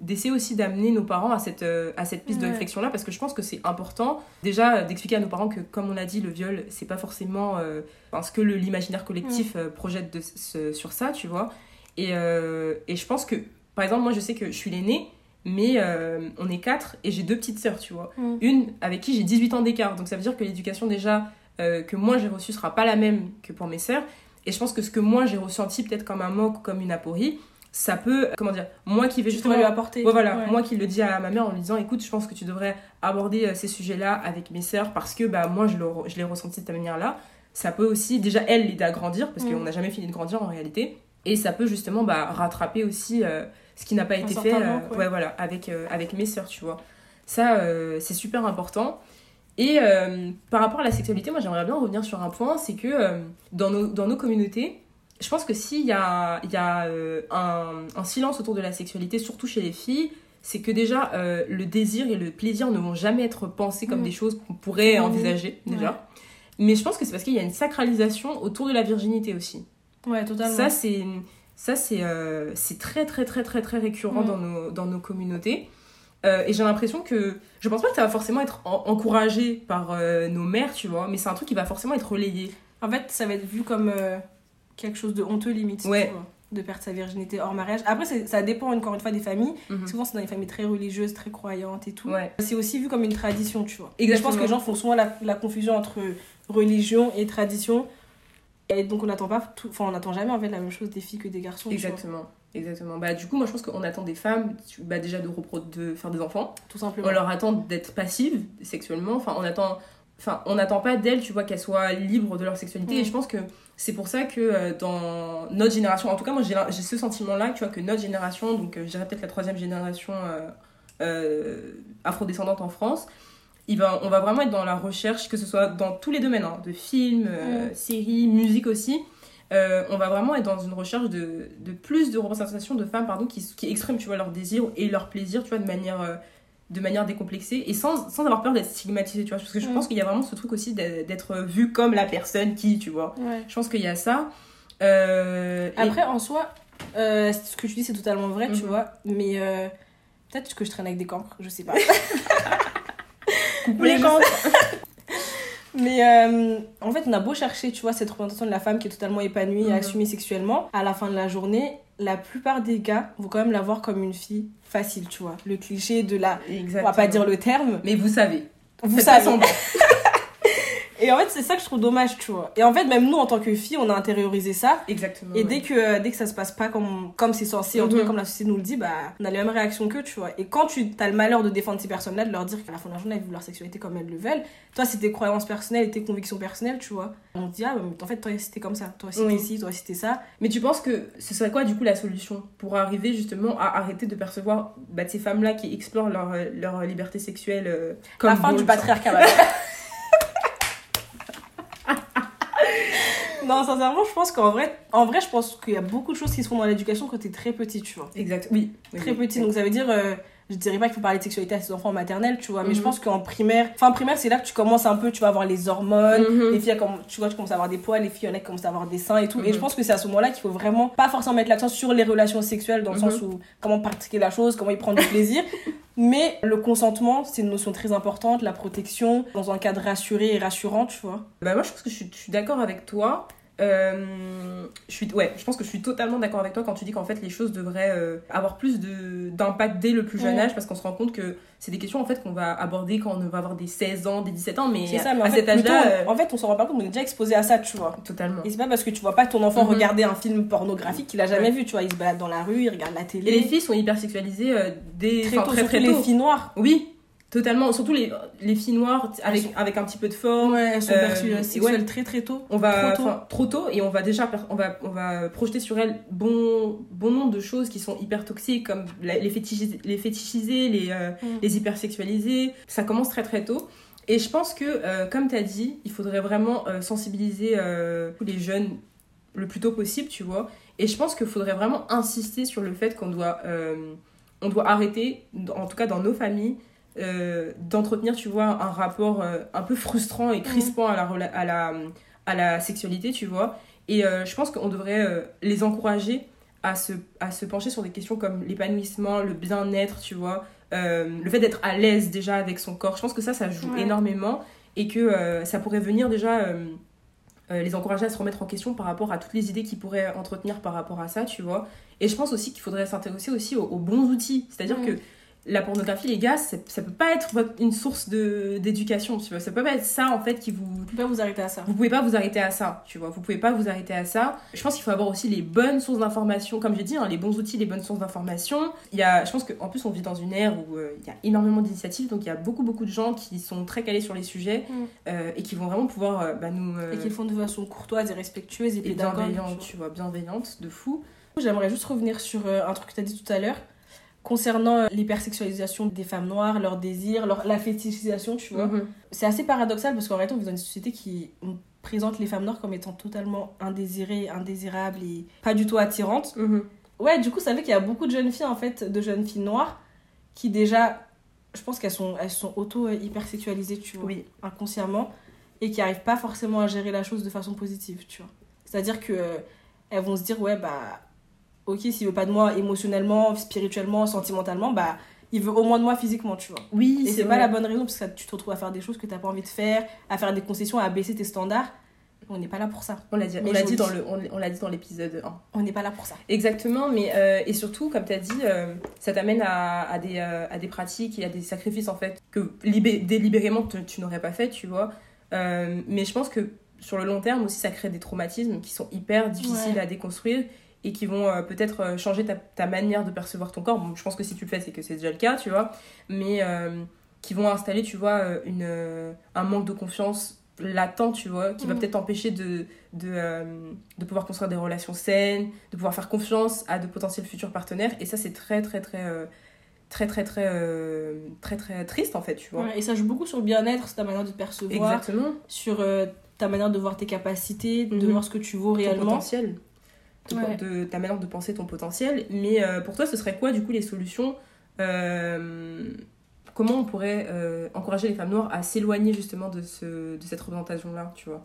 B: d'essayer de, aussi d'amener nos parents à cette euh, à cette piste de réflexion là parce que je pense que c'est important déjà d'expliquer à nos parents que comme on a dit le viol c'est pas forcément euh, parce que l'imaginaire collectif euh, projette de, sur ça tu vois. Et, et je pense que par exemple moi je sais que je suis l'aînée mais on est quatre et j'ai deux petites sœurs tu vois. Une avec qui j'ai 18 ans d'écart donc ça veut dire que l'éducation déjà que moi j'ai reçue sera pas la même que pour mes sœurs et je pense que ce que moi j'ai ressenti peut-être comme un manque, comme une aporie, ça peut, comment dire, moi qui vais justement
A: lui apporter.
B: voilà, moi qui le dis à ma mère en lui disant, écoute, je pense que tu devrais aborder euh, ces sujets-là avec mes sœurs parce que bah moi je, je l'ai ressenti de cette manière-là. Ça peut aussi, déjà elle l'aider à grandir parce qu'on mm. n'a jamais fini de grandir en réalité. Et ça peut justement bah, rattraper aussi euh, ce qui n'a pas été fait euh, ouais. voilà, avec, avec mes sœurs, tu vois. Ça, c'est super important. Et euh, par rapport à la sexualité, moi j'aimerais bien revenir sur un point, c'est que euh, dans, nos, dans nos communautés, je pense que s'il y a, y a euh, un, un, silence autour de la sexualité, surtout chez les filles, c'est que déjà le désir et le plaisir ne vont jamais être pensés comme mm. des choses qu'on pourrait mm. envisager déjà. Mais je pense que c'est parce qu'il y a une sacralisation autour de la virginité aussi.
A: Ouais, totalement.
B: Ça, c'est, ça, c'est, c'est très, très, très, très, très récurrent mm. dans, nos, dans nos communautés. Euh, et j'ai l'impression que je pense pas que ça va forcément être encouragé par euh, nos mères, tu vois, mais c'est un truc qui va forcément être relayé.
A: En fait, ça va être vu comme euh, quelque chose de honteux limite,
B: ouais.
A: de perdre sa virginité hors mariage. Après, ça dépend encore une fois des familles. Mhm. Souvent, c'est dans les familles très religieuses, très croyantes et tout.
B: Ouais.
A: C'est aussi vu comme une tradition, tu vois. Et je pense que les gens font souvent la, la confusion entre religion et tradition. Et donc, on n'attend pas, enfin, on n'attend jamais en fait la même chose des filles que des garçons.
B: Exactement. Exactement. Bah, du coup, moi, je pense qu'on attend des femmes bah, déjà de, de faire des enfants.
A: Tout simplement.
B: On leur attend d'être passives sexuellement. Enfin, on attend. Enfin, on n'attend pas d'elles, tu vois, qu'elles soient libres de leur sexualité. Et je pense que c'est pour ça que euh, dans notre génération, en tout cas, moi, j'ai ce sentiment-là, tu vois, que notre génération, donc euh, je dirais peut-être la troisième génération euh, euh, afrodescendante en France, il va, on va vraiment être dans la recherche, que ce soit dans tous les domaines, hein, de films, séries, musique aussi, euh, on va vraiment être dans une recherche de, de, plus de représentation de femmes pardon, qui, qui expriment tu vois, leur désir et leur plaisir tu vois, de, manière, euh, de manière décomplexée et sans, sans avoir peur d'être stigmatisée. Tu vois, parce que je pense qu'il y a vraiment ce truc aussi d'être vu comme la personne qui, tu vois. Je pense qu'il y a ça. Euh,
A: Après, en soi, ce que tu dis, c'est totalement vrai, tu mhm. vois. Mais peut-être que je traîne avec des cancres, je sais pas.
B: les
A: mais euh, en fait, on a beau chercher, tu vois, cette représentation de la femme qui est totalement épanouie et mhm. assumée sexuellement, à la fin de la journée, la plupart des gars vont quand même la voir comme une fille facile, tu vois. Le cliché de la...
B: Exactement.
A: On va pas dire le terme.
B: Mais vous savez.
A: Vous savez. Et en fait, c'est ça que je trouve dommage, tu vois. Et en fait, même nous, en tant que filles, on a intériorisé ça.
B: Exactement.
A: Et dès, que, euh, dès que ça se passe pas comme comme c'est censé, en tout cas mhm. comme la société nous le dit, bah, on a les mêmes réactions qu'eux, tu vois. Et quand tu as le malheur de défendre ces personnes-là, de leur dire qu'à la fin de la journée, elles vivent leur sexualité comme elles le veulent, toi, c'est tes croyances personnelles et tes convictions personnelles, tu vois. On te dit, ah, mais en fait, toi, c'était comme ça. Toi, c'était ci, toi, c'était ça.
B: Mais tu penses que ce serait quoi, du coup, la solution pour arriver justement à arrêter de percevoir bah, ces femmes-là qui explorent leur, leur liberté sexuelle euh,
A: comme La fin du patriarcat. non, sincèrement, je pense qu'en vrai, en vrai, je pense qu'il y a beaucoup de choses qui se font dans l'éducation quand t'es très petit, tu vois.
B: Exact, oui.
A: Très petit, donc ça veut dire, euh, je dirais pas qu'il faut parler de sexualité à ses enfants en maternelle, tu vois, mais je
B: Mhm.
A: pense qu'en primaire, enfin en primaire, c'est là que tu commences un peu, tu vas avoir les hormones,
B: Mhm.
A: les filles, elles comm- tu vois, tu commences à avoir des poils, les filles, il y en a qui commencent à avoir des seins et tout. Et
B: Mhm.
A: je pense que c'est à ce moment-là qu'il faut vraiment pas forcément mettre l'accent sur les relations sexuelles, dans le
B: Mhm.
A: sens où comment pratiquer la chose, comment y prendre du plaisir. Mais le consentement, c'est une notion très importante, la protection, dans un cadre rassuré et rassurant, tu vois.
B: Bah moi je pense que je suis, je suis d'accord avec toi. Euh, je suis ouais, je pense que je suis totalement d'accord avec toi quand tu dis qu'en fait les choses devraient euh, avoir plus d'impact dès le plus jeune âge parce qu'on se rend compte que c'est des questions en fait qu'on va aborder quand on va avoir des 16 ans, des 17 ans mais,
A: C'est ça, mais
B: à
A: fait,
B: cet âge-là euh,
A: en fait, on s'en rend pas compte, on est déjà exposé à ça, tu vois.
B: totalement.
A: Et c'est pas parce que tu vois pas ton enfant
B: Mhm.
A: regarder un film pornographique qu'il a jamais vu, tu vois. Il se balade dans la rue, il regarde la
B: Et
A: télé.
B: les filles sont hyper sexualisées euh, dès
A: très tôt,
B: très, très
A: les
B: tôt.
A: filles noires.
B: Oui, totalement, surtout les, les filles noires avec, avec un petit peu de forme.
A: Ouais, elles sont
B: Euh,
A: perçues
B: et
A: sexuelles
B: ouais.
A: très très tôt.
B: On va
A: Trop tôt.
B: trop tôt et on va déjà on va on va projeter sur elles bon bon nombre de choses qui sont hyper toxiques comme la- les fétichisés les fétichisés les euh,
A: Mm.
B: les hypersexualisés ça commence très très tôt et je pense que euh, comme tu as dit il faudrait vraiment euh, sensibiliser euh, les jeunes le plus tôt possible tu vois et je pense qu'il faudrait vraiment insister sur le fait qu'on doit euh, on doit arrêter en tout cas dans nos familles euh, d'entretenir tu vois un rapport euh, un peu frustrant et crispant à la à la à la sexualité tu vois et euh, je pense qu'on devrait les encourager à se, à se pencher sur des questions comme l'épanouissement, le bien-être, tu vois, le fait d'être à l'aise déjà avec son corps. Je pense que ça, ça joue
A: Ouais.
B: énormément et que ça pourrait venir déjà les encourager à se remettre en question par rapport à toutes les idées qu'ils pourraient entretenir par rapport à ça, tu vois. Et je pense aussi qu'il faudrait s'intéresser aussi aux, aux bons outils. C'est-à-dire
A: Mhm.
B: que la pornographie, les gars, ça peut pas être une source d'éducation, tu vois. Ça peut pas être ça, en fait, qui vous,
A: Vous pouvez pas vous arrêter à ça.
B: vous pouvez pas vous arrêter à ça, tu vois. Vous pouvez pas vous arrêter à ça. Je pense qu'il faut avoir aussi les bonnes sources d'information, comme j'ai dit, hein, les bons outils, les bonnes sources d'information. Il y a, je pense qu'en plus on vit dans une ère où euh, il y a énormément d'initiatives, donc il y a beaucoup beaucoup de gens qui sont très calés sur les sujets
A: Mm.
B: euh, et qui vont vraiment pouvoir euh, bah, nous
A: Et le font de façon courtoise et respectueuse et,
B: et bienveillante,
A: tu
B: vois, bienveillante, de fou.
A: J'aimerais juste revenir sur un truc que tu as dit tout à l'heure concernant euh, l'hypersexualisation des femmes noires, leur désir, leur, la fétichisation, tu vois.
B: Mhm.
A: C'est assez paradoxal parce qu'en réalité, on vit dans une société qui présente les femmes noires comme étant totalement indésirées, indésirables et pas du tout attirantes.
B: Mhm.
A: Ouais, du coup, ça fait qu'il y a beaucoup de jeunes filles, en fait, de jeunes filles noires qui déjà, je pense qu'elles sont, elles sont auto-hypersexualisées, tu vois,
B: Oui.
A: inconsciemment, et qui arrivent pas forcément à gérer la chose de façon positive, tu vois. C'est-à-dire que euh, elles vont se dire, ouais, bah, ok, s'il veut pas de moi émotionnellement, spirituellement, sentimentalement, bah, il veut au moins de moi physiquement, tu vois.
B: Oui,
A: Et c'est pas la bonne raison parce que tu te retrouves à faire des choses que t'as pas envie de faire, à faire des concessions, à baisser tes standards. On n'est pas là pour ça.
B: On l'a dit, on l'a dit dans le, on, on l'a dit dans l'épisode 1.
A: On n'est pas là pour ça.
B: Exactement, mais euh, et surtout, comme tu as dit, euh, ça t'amène à, à, des, euh, à des pratiques et à des sacrifices en fait que libé- délibérément tu, tu n'aurais pas fait, tu vois. Mais je pense que sur le long terme aussi, ça crée des traumatismes qui sont hyper difficiles
A: Ouais.
B: à déconstruire et qui vont euh, peut-être euh, changer ta, ta manière de percevoir ton corps. Bon, je pense que si tu le fais, c'est que c'est déjà le cas, tu vois. Mais euh, qui vont installer, tu vois, euh, une, euh, un manque de confiance latent, tu vois, qui va
A: Mhm.
B: peut-être t'empêcher de, de, euh, de pouvoir construire des relations saines, de pouvoir faire confiance à de potentiels futurs partenaires. Et ça, c'est très, très, très, euh, très, très, très, euh, très, très triste, en fait, tu vois.
A: Ouais, et ça joue beaucoup sur le bien-être, sur ta manière de te percevoir,
B: Exactement.
A: sur ta manière de voir tes capacités, de
B: Mhm.
A: voir ce que tu vaux réellement.
B: potentiel. De,
A: Ouais.
B: de ta manière de penser ton potentiel. Mais euh, pour toi, ce serait quoi, du coup, les solutions euh, Comment on pourrait euh, encourager les femmes noires à s'éloigner, justement, de, ce, de cette représentation-là, tu vois?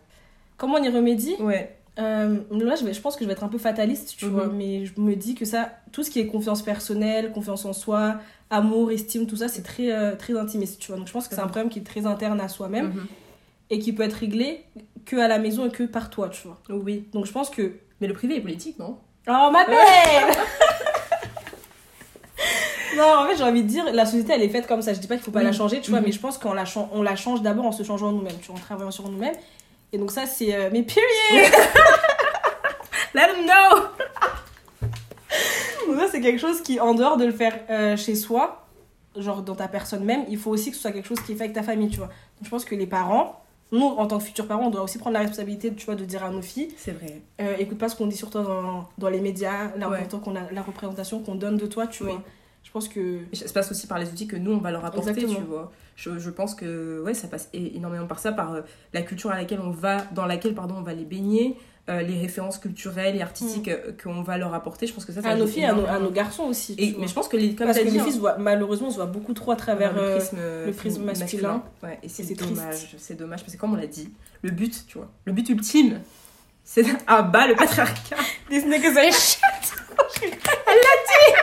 A: Comment on y remédie
B: Ouais.
A: Là, je, vais, je pense que je vais être un peu fataliste, tu
B: Mhm.
A: vois, mais je me dis que ça, tout ce qui est confiance personnelle, confiance en soi, amour, estime, tout ça, c'est très, très intimiste, tu vois. Donc je pense que c'est un
B: Mhm.
A: problème qui est très interne à soi-même
B: Mhm.
A: et qui peut être réglé que à la maison et que par toi, tu vois.
B: Oui.
A: Donc je pense que.
B: Mais le privé est politique, non?
A: Oh ma belle Non, en fait, j'ai envie de dire, la société, elle est faite comme ça. Je dis pas qu'il faut pas
B: Oui.
A: la changer, tu vois,
B: Mhm.
A: mais je pense qu'on la, on la change d'abord en se changeant nous-mêmes, tu vois, en travaillant sur nous-mêmes. Et donc, ça, c'est. euh, mais period
B: Let them know
A: Donc, ça, c'est quelque chose qui, en dehors de le faire euh, chez soi, genre dans ta personne même, il faut aussi que ce soit quelque chose qui est fait avec ta famille, tu vois. Donc, je pense que les parents, nous, en tant que futurs parents, on doit aussi prendre la responsabilité, tu vois, de dire à nos filles
B: C'est vrai.
A: euh, écoute pas ce qu'on dit sur toi dans, dans les médias, la,
B: Ouais.
A: représentation qu'on a- la représentation qu'on donne de toi, tu
B: Oui.
A: vois. Je pense que.
B: Ça passe aussi par les outils que nous, on va leur apporter,
A: Exactement.
B: tu vois. Je, je pense que ouais, ça passe énormément par ça, par euh, la culture à laquelle on va, dans laquelle pardon, on va les baigner, les références culturelles et artistiques qu'on va leur apporter. Je pense que ça, ça
A: à nos filles, à nos, garçons aussi.
B: Et, mais je pense que les,
A: comme Parce que les filles, hein. malheureusement, se voit beaucoup trop à travers le prisme, le prisme masculin.
B: Ouais, et c'est dommage. C'est dommage parce que, comme on l'a dit, le but, tu vois, le but ultime, c'est à bas le patriarcat.
A: Disney que ça Elle l'a dit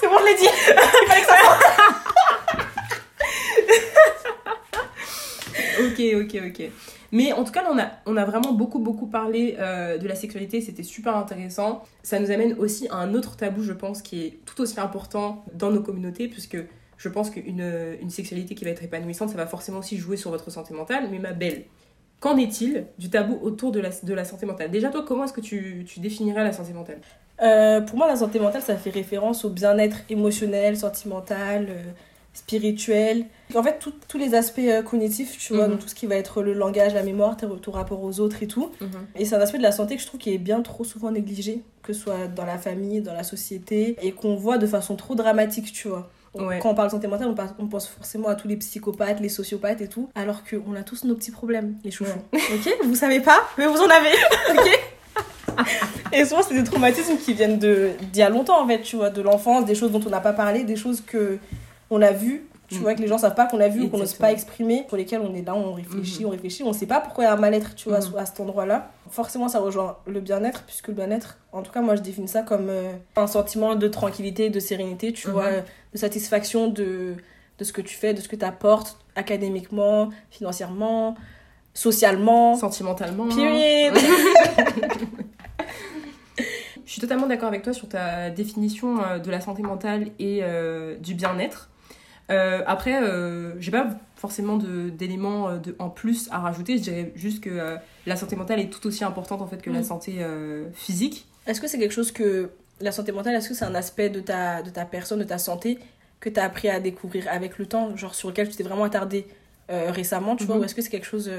A: C'est bon, je l'ai dit Il fallait que
B: ça Ok, ok, ok. Mais en tout cas, on a, on a vraiment beaucoup, beaucoup parlé euh, de la sexualité. C'était super intéressant. Ça nous amène aussi à un autre tabou, je pense, qui est tout aussi important dans nos communautés, puisque je pense qu'une une sexualité qui va être épanouissante, ça va forcément aussi jouer sur votre santé mentale. Mais ma belle, qu'en est-il du tabou autour de la, de la santé mentale? Déjà, toi, comment est-ce que tu, tu définirais la santé mentale?
A: Euh, Pour moi, la santé mentale, ça fait référence au bien-être émotionnel, sentimental, euh, spirituel. En fait, tous les aspects euh, cognitifs, tu vois, mhm. tout ce qui va être le langage, la mémoire, ton rapport aux autres et tout. Mhm. Et c'est un aspect de la santé que je trouve qui est bien trop souvent négligé, que ce soit dans la famille, dans la société, et qu'on voit de façon trop dramatique, tu vois. Quand on parle santé mentale, on, pense forcément à tous les psychopathes, les sociopathes et tout, alors qu'on a tous nos petits problèmes, les chouchous. ok? Vous savez pas, mais vous en avez. ok? Et souvent, c'est des traumatismes qui viennent d'il y a longtemps, en fait, tu vois, de l'enfance, des choses dont on n'a pas parlé, des choses que on a vues tu mm. vois que les gens savent pas qu'on a vu ou qu'on n'ose pas exprimer pour lesquels on est là on réfléchit mm-hmm. on réfléchit on sait pas pourquoi il y a un mal-être tu vois mm. à cet endroit là forcément ça rejoint le bien-être puisque le bien-être en tout cas moi je définis ça comme euh, un sentiment de tranquillité de sérénité tu mm-hmm. vois de satisfaction de de ce que tu fais de ce que tu apportes académiquement financièrement socialement
B: sentimentalement
A: period
B: Je suis totalement d'accord avec toi sur ta définition euh, de la santé mentale et euh, du bien-être. Euh, après, euh, j'ai pas forcément d'éléments euh, en plus à rajouter. Je dirais juste que euh, la santé mentale est tout aussi importante en fait que la mm. santé physique.
A: Est-ce que c'est quelque chose que la santé mentale, est-ce que c'est un aspect de ta, de ta personne, de ta santé que tu as appris à découvrir avec le temps, genre sur lequel tu t'es vraiment attardé récemment, tu vois, mm-hmm. ou est-ce que c'est quelque chose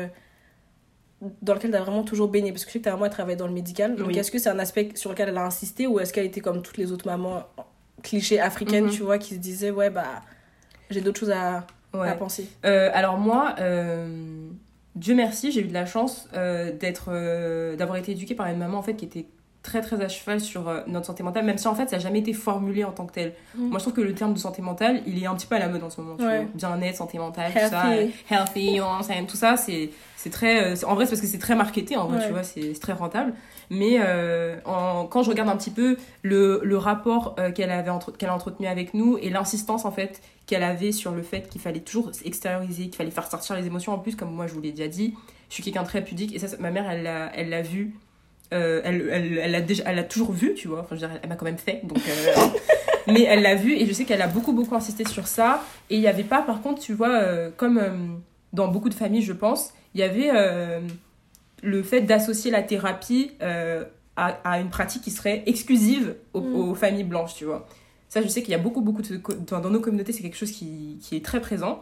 A: dans lequel tu as vraiment toujours baigné? Parce que je sais que as vraiment travaillé dans le médical. Donc est-ce que c'est un aspect sur lequel elle a insisté ou est-ce qu'elle était comme toutes les autres mamans clichés africaines, mm-hmm. tu vois, qui se disaient, ouais, bah j'ai d'autres choses à, à penser.
B: Euh, alors moi, euh, Dieu merci, j'ai eu de la chance euh, d'être, d'avoir été éduquée par une maman en fait qui était très très à cheval sur notre santé mentale, même si en fait ça n'a jamais été formulé en tant que tel. Mm. Moi je trouve que le terme de santé mentale, il est un petit peu à la mode en ce moment. Bien-être, santé mentale, tout ça. Healthy, tout ça, c'est, c'est très. en vrai, c'est parce que c'est très marketé en vrai, tu vois, c'est, très rentable. Mais en, quand je regarde un petit peu le, le rapport qu'elle, avait entre, qu'elle a entretenu avec nous et l'insistance en fait qu'elle avait sur le fait qu'il fallait toujours extérioriser, qu'il fallait faire sortir les émotions. En plus, comme moi je vous l'ai déjà dit, je suis quelqu'un de très pudique et ça, ma mère, elle l'a elle l'a vu. Euh, elle, elle, elle, a déjà, elle a toujours vu, tu vois. Enfin, je veux dire, elle m'a quand même fait. Donc, euh, mais elle l'a vu et je sais qu'elle a beaucoup, beaucoup insisté sur ça. Et il n'y avait pas, par contre, tu vois, euh, comme dans beaucoup de familles, je pense, il y avait le fait d'associer la thérapie à, à, une pratique qui serait exclusive aux, mm. aux familles blanches, tu vois. Ça, je sais qu'il y a beaucoup, beaucoup de. Dans, nos communautés, c'est quelque chose qui, qui, est très présent.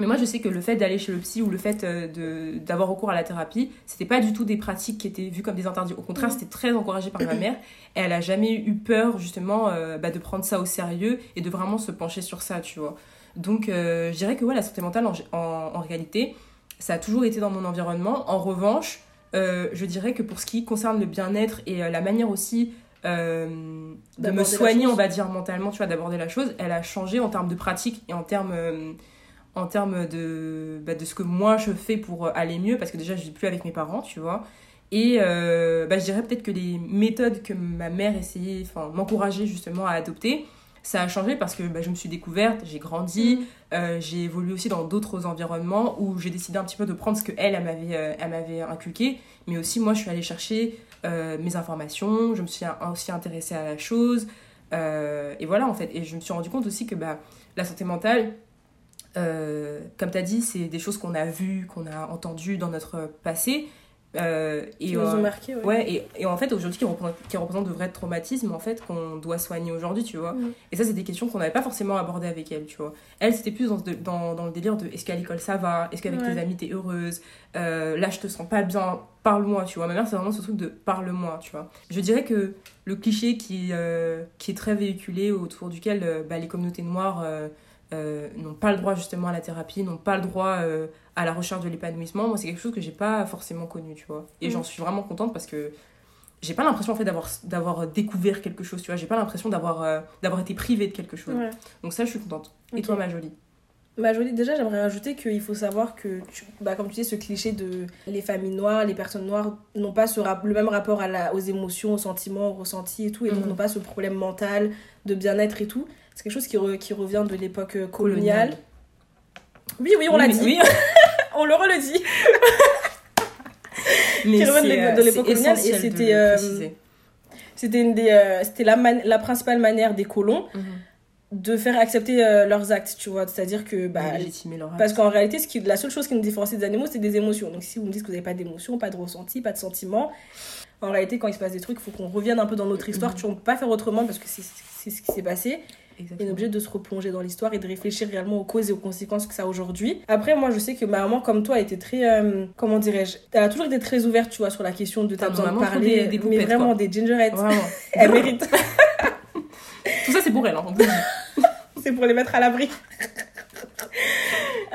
B: Mais moi, je sais que le fait d'aller chez le psy ou le fait euh, d'avoir recours à la thérapie, c'était pas du tout des pratiques qui étaient vues comme des interdits. Au contraire, c'était très encouragé par ma mère. Et elle a jamais eu peur, justement, euh, bah, de prendre ça au sérieux et de vraiment se pencher sur ça, tu vois. Donc, euh, je dirais que ouais, la santé mentale, en, en, réalité, ça a toujours été dans mon environnement. En revanche, je dirais que pour ce qui concerne le bien-être et la manière aussi euh, de me soigner, on va dire, mentalement, tu vois, d'aborder la chose, elle a changé en termes de pratique et en termes, euh, en termes de, bah, de ce que moi je fais pour aller mieux, parce que déjà je vis plus avec mes parents, tu vois. Et euh, bah, je dirais peut-être que les méthodes que ma mère essayait, enfin, m'encourageait justement à adopter, ça a changé parce que bah, je me suis découverte, j'ai grandi, mm. j'ai évolué aussi dans d'autres environnements où j'ai décidé un petit peu de prendre ce que elle, elle m'avait, elle m'avait inculqué, mais aussi moi je suis allée chercher euh, mes informations, je me suis aussi intéressée à la chose. Euh, et voilà, en fait. Et je me suis rendu compte aussi que bah, la santé mentale, euh, comme tu as dit, c'est des choses qu'on a vues, qu'on a entendues dans notre passé,
A: euh, et, qui nous ont marqué,
B: ouais. et, et, en fait, aujourd'hui, qui représentent, qui de vrais traumatismes, en fait, qu'on doit soigner aujourd'hui, tu vois. Et ça, c'est des questions qu'on n'avait pas forcément abordées avec elle, tu vois. Elle, c'était plus dans, dans, dans, le délire de est-ce qu'à l'école ça va? Est-ce qu'avec tes amis t'es heureuse? Euh, Là, je te sens pas bien, parle-moi, tu vois. Ma mère, c'est vraiment ce truc de parle-moi, tu vois. Je dirais que le cliché qui, euh, qui est très véhiculé, autour duquel bah, les communautés noires n'ont pas le droit justement à la thérapie, n'ont pas le droit à la recherche de l'épanouissement. Moi, c'est quelque chose que j'ai pas forcément connu, tu vois. Et j'en mm. suis vraiment contente parce que j'ai pas l'impression en fait d'avoir d'avoir découvert quelque chose, tu vois. J'ai pas l'impression d'avoir d'avoir été privée de quelque chose. Donc ça, je suis contente. Et toi, ma jolie
A: Ma jolie, déjà, j'aimerais rajouter qu'il faut savoir que, bah, comme tu dis, ce cliché de les familles noires, les personnes noires n'ont pas ce le même rapport à la, aux émotions, aux sentiments, aux ressentis et tout, et donc mhm. n'ont pas ce problème mental de bien-être et tout. C'est quelque chose qui, qui revient de l'époque euh, coloniale. Oui, oui, on l'a dit. Oui. on le redit. mais qui revient de l'époque coloniale et c'était. Euh, c'était une des, euh, c'était la, la principale manière des colons. Mhm de faire accepter euh, leurs actes, tu vois. C'est-à-dire que. Bah, parce qu'en réalité, ce qui, la seule chose qui nous différencie des animaux, c'est des émotions. Donc si vous me dites que vous n'avez pas d'émotions, pas de ressenti, pas de sentiments, en réalité, quand il se passe des trucs, il faut qu'on revienne un peu dans notre histoire. Tu ne peux pas faire autrement parce que c'est ce qui s'est passé. On est obligé de se replonger dans l'histoire et de réfléchir réellement aux causes et aux conséquences que ça a aujourd'hui. Après, moi, je sais que ma maman, comme toi, était très. Euh, comment dirais-je Elle a toujours été très ouverte, tu vois, sur la question de t'as besoin de parler. Des, mais vraiment, des gingerettes. Elle mérite.
B: Tout ça, c'est pour elle, hein,
A: c'est pour les mettre à l'abri.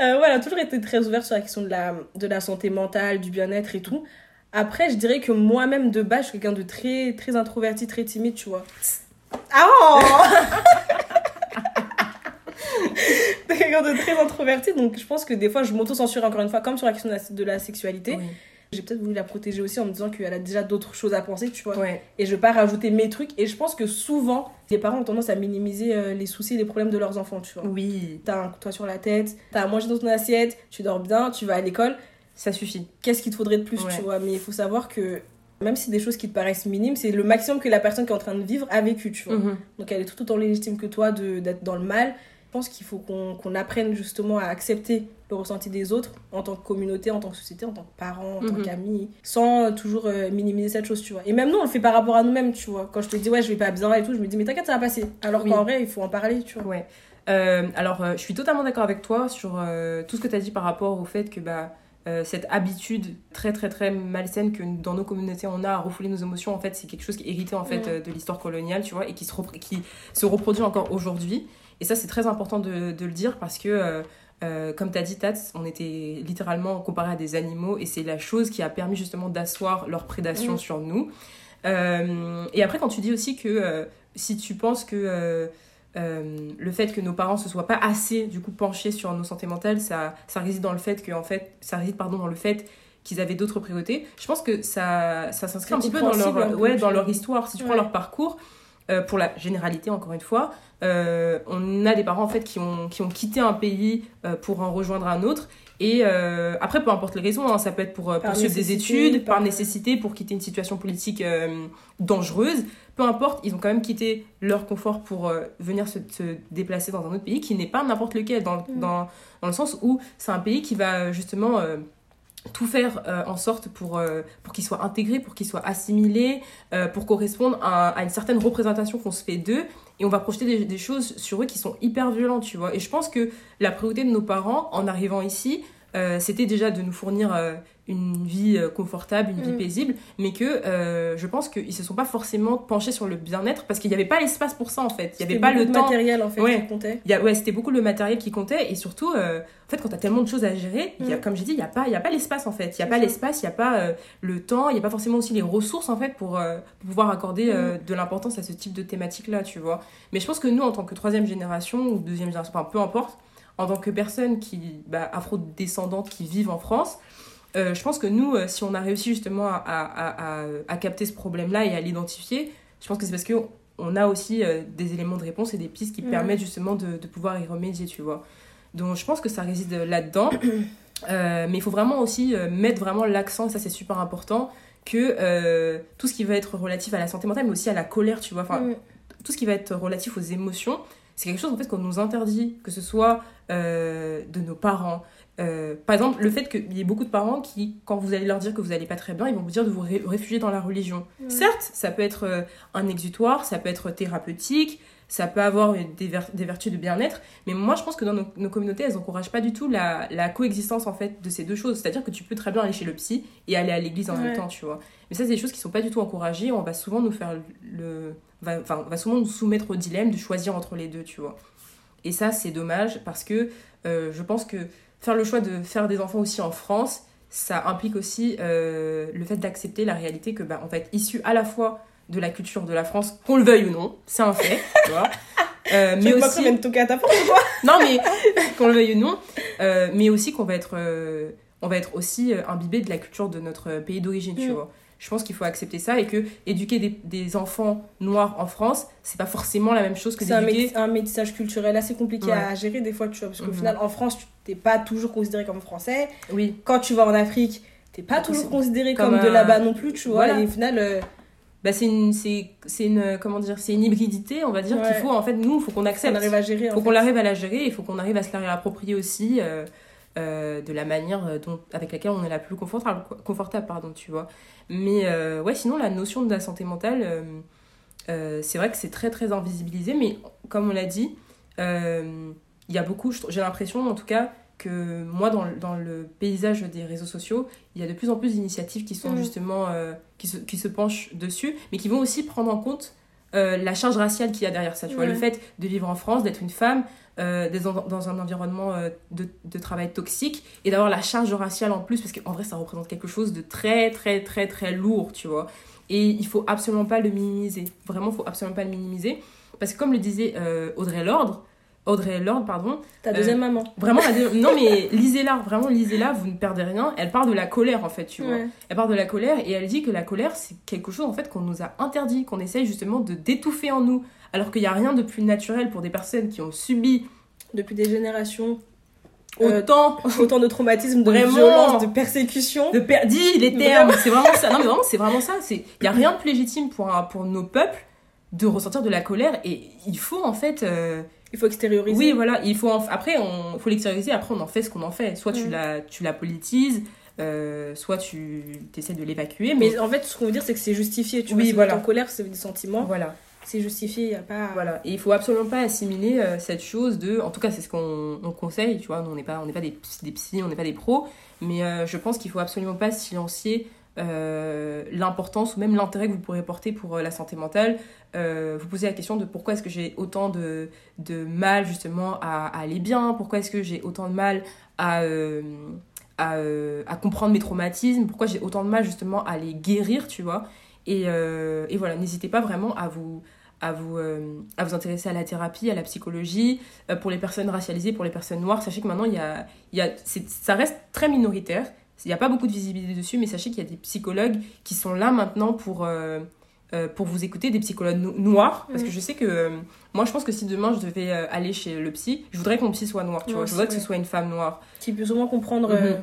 A: euh, voilà, toujours été très ouverte sur la question de la, de la santé mentale, du bien-être et tout. Après, je dirais que moi-même, de base, je suis quelqu'un de très, très introverti, très timide, tu vois. Ah oh quelqu'un de très introverti, donc je pense que des fois, je m'auto-censure encore une fois, comme sur la question de la, sexualité. J'ai peut-être voulu la protéger aussi en me disant qu'elle a déjà d'autres choses à penser, tu vois. Et je vais pas rajouter mes trucs. Et je pense que souvent, les parents ont tendance à minimiser euh, les soucis et les problèmes de leurs enfants, tu vois.
B: Oui.
A: T'as un toit sur la tête, t'as à manger dans ton assiette, tu dors bien, tu vas à l'école.
B: Ça suffit.
A: Qu'est-ce qu'il te faudrait de plus, tu vois? Mais il faut savoir que même si des choses qui te paraissent minimes, c'est le maximum que la personne qui est en train de vivre a vécu, tu vois. Mhm. Donc elle est tout autant légitime que toi d'être dans le mal. Je pense qu'il faut qu'on apprenne justement à accepter le ressenti des autres en tant que communauté, en tant que société, en tant que parents, en tant mhm. qu'amis, sans toujours euh, minimiser cette chose, tu vois. Et même nous, on le fait par rapport à nous-mêmes, tu vois. Quand je te dis, ouais, je vais pas bien et tout, je me dis, mais t'inquiète, ça va passer. Alors qu'en vrai, il faut en parler, tu vois.
B: Ouais. Euh, alors, euh, je suis totalement d'accord avec toi sur tout ce que tu as dit par rapport au fait que bah, cette habitude très très très malsaine que dans nos communautés on a à refouler nos émotions, en fait, c'est quelque chose qui est hérité en fait de l'histoire coloniale, tu vois, et qui se, qui se reproduit encore aujourd'hui. Et ça, c'est très important de, de, le dire parce que, euh, euh, comme tu as dit, Tats, on était littéralement comparés à des animaux et c'est la chose qui a permis justement d'asseoir leur prédation sur nous. Euh, et après, quand tu dis aussi que si tu penses que le fait que nos parents se soient pas assez du coup penchés sur nos santé mentale, ça, ça réside dans le fait que en fait, ça réside pardon dans le fait qu'ils avaient d'autres priorités. Je pense que ça, ça s'inscrit un petit peu dans leur, ouais, dans leur histoire. Si tu prends leur parcours, pour la généralité encore une fois, euh, on a des parents en fait qui ont, qui ont quitté un pays euh, pour en rejoindre un autre. Et euh, après, peu importe les raisons, hein, ça peut être pour poursuivre des études, par... nécessité, pour quitter une situation politique dangereuse. Peu importe, ils ont quand même quitté leur confort pour venir se, déplacer dans un autre pays qui n'est pas n'importe lequel, dans, mm. dans, dans, le sens où c'est un pays qui va justement tout faire en sorte pour, pour qu'ils soient intégrés, pour qu'ils soient assimilés, pour correspondre à, à, une certaine représentation qu'on se fait d'eux et on va projeter des, choses sur eux qui sont hyper violentes, tu vois. Et je pense que la priorité de nos parents, en arrivant ici, euh, c'était déjà de nous fournir euh, une vie euh, confortable, une vie mm. paisible, mais que je pense qu'ils se sont pas forcément penchés sur le bien-être parce qu'il n'y avait pas l'espace pour ça en fait. Il y avait pas le temps.
A: matériel en fait qui comptait.
B: Y a, ouais, c'était beaucoup le matériel qui comptait et surtout, en fait, quand tu as tellement de choses à gérer, y a, mm. comme j'ai dit, il n'y a pas, y a pas l'espace en fait. Il n'y a pas l'espace, il n'y a pas le temps, il n'y a pas forcément aussi les ressources en fait pour, pouvoir accorder mm. de l'importance à ce type de thématique là, tu vois. Mais je pense que nous, en tant que troisième génération ou deuxième génération, enfin peu importe, en tant que personne qui bah, afro-descendante qui vivent en France, euh, je pense que nous, euh, si on a réussi justement à, à, à, capter ce problème-là et à l'identifier, je pense que c'est parce qu'on a aussi euh, des éléments de réponse et des pistes qui permettent justement de, de, pouvoir y remédier, tu vois. Donc je pense que ça réside là-dedans. mais il faut vraiment aussi mettre vraiment l'accent, ça c'est super important, que tout ce qui va être relatif à la santé mentale, mais aussi à la colère, tu vois, enfin, tout ce qui va être relatif aux émotions, c'est quelque chose en fait qu'on nous interdit, que ce soit de nos parents. Euh, par exemple, le fait qu'il y ait beaucoup de parents qui, quand vous allez leur dire que vous n'allez pas très bien, ils vont vous dire de vous réfugier dans la religion. Certes, ça peut être euh, un exutoire, ça peut être thérapeutique, ça peut avoir des, des vertus de bien-être, mais moi je pense que dans nos, communautés, elles n'encouragent pas du tout la, la, coexistence en fait de ces deux choses. C'est-à-dire que tu peux très bien aller chez le psy et aller à l'église en même temps, tu vois. Mais ça, c'est des choses qui sont pas du tout encouragées. On va souvent nous faire le. Va, enfin, on va souvent nous soumettre au dilemme de choisir entre les deux, tu vois. Et ça, c'est dommage parce que euh, je pense que faire le choix de faire des enfants aussi en France, ça implique aussi euh, le fait d'accepter la réalité que bah, on va être issu à la fois de la culture de la France, qu'on le veuille ou non, c'est un fait, tu vois.
A: Euh, mais aussi même toquer à ta porte quoi?
B: Non mais qu'on le veuille ou non euh, mais aussi qu'on va être on va être aussi imbibé de la culture de notre pays d'origine tu
A: Mm.
B: vois je pense qu'il faut accepter ça et que éduquer des, des enfants noirs en France c'est pas forcément la même chose que
A: c'est un,
B: d'éduquer
A: métis- un métissage culturel assez compliqué
B: Ouais.
A: à gérer des fois tu vois parce qu'au final en France tu t'es pas toujours considéré comme français
B: oui
A: quand tu vas en Afrique t'es pas
B: Pas
A: toujours considéré
B: Comme
A: comme, de là-bas non plus tu vois
B: Voilà.
A: et au final euh,
B: bah c'est une c'est c'est une comment dire c'est une hybridité on va dire
A: Ouais.
B: qu'il faut en fait nous faut qu'on
A: on
B: accepte
A: arrive à gérer en
B: faut qu'on arrive à la gérer et faut qu'on arrive à se la réapproprier aussi euh, euh, de la manière euh, dont, avec laquelle on est la plus confortable, confortable pardon, tu vois. Mais euh, ouais, sinon, la notion de la santé mentale, euh, c'est vrai que c'est très très invisibilisé, mais comme on l'a dit, il y a beaucoup, j'ai l'impression en tout cas, que moi, dans, le- dans le paysage des réseaux sociaux, il y a de plus en plus d'initiatives qui sont
A: Mm.
B: justement, qui, se, qui se penchent dessus, mais qui vont aussi prendre en compte la charge raciale qu'il y a derrière ça. Tu vois, le fait de vivre en France, d'être une femme, euh, dans un environnement euh, de, de travail toxique et d'avoir la charge raciale en plus, parce qu'en vrai, ça représente quelque chose de très, très, très, très lourd, tu vois. Et il faut absolument pas le minimiser. Vraiment, il faut absolument pas le minimiser. Parce que comme le disait euh, Audrey Lorde, Audrey Lorde, pardon,
A: ta deuxième maman
B: Vraiment, la dé- non mais lisez-la, vraiment lisez-la, vous ne perdez rien. Elle parle de la colère en fait, tu vois.
A: Ouais.
B: Elle parle de la colère et elle dit que la colère c'est quelque chose en fait qu'on nous a interdit, qu'on essaye justement de d'étouffer en nous. Alors qu'il n'y a rien de plus naturel pour des personnes qui ont subi
A: depuis des générations Euh,
B: autant
A: autant de traumatismes de
B: Vraiment.
A: violence de persécution
B: de per- dis les termes, c'est vraiment ça. Non mais vraiment c'est vraiment ça. C'est il y a rien de plus légitime pour un- pour nos peuples de ressentir de la colère et il faut en fait euh,
A: il faut extérioriser
B: Oui, voilà, il faut en- après on faut l'extérioriser, après on en fait ce qu'on en fait. Soit tu
A: Mm.
B: la tu la politises, euh, soit tu essaies de l'évacuer, mais,
A: mais en fait ce qu'on veut dire c'est que c'est justifié tu
B: Oui,
A: vois
B: voilà.
A: en colère c'est des sentiments
B: voilà,
A: c'est justifié il y a pas
B: voilà. Et il faut absolument pas assimiler euh, cette chose de, en tout cas c'est ce qu'on on conseille, tu vois, on n'est pas on n'est pas des, des psys, on n'est pas des pros, mais euh, je pense qu'il faut absolument pas silencier euh, l'importance ou même l'intérêt que vous pourrez porter pour euh, la santé mentale. Euh, vous posez la question de pourquoi est-ce que j'ai autant de, de mal justement à, aller bien, pourquoi est-ce que j'ai autant de mal à, à, comprendre mes traumatismes, pourquoi j'ai autant de mal justement à les guérir, tu vois. Et, et voilà, n'hésitez pas vraiment à vous, à, vous, à vous intéresser à la thérapie, à la psychologie, pour les personnes racialisées, pour les personnes noires. Sachez que maintenant, il y a, y a, ça reste très minoritaire. Il n'y a pas beaucoup de visibilité dessus, mais sachez qu'il y a des psychologues qui sont là maintenant pour, euh, euh, pour vous écouter, des psychologues no- noirs. Parce que je sais que euh, moi, je pense que si demain je devais euh, aller chez le psy, je voudrais que mon psy soit noir, tu
A: Ouais,
B: vois. Je voudrais que ce soit une femme noire.
A: qui peut souvent comprendre
B: Mhm.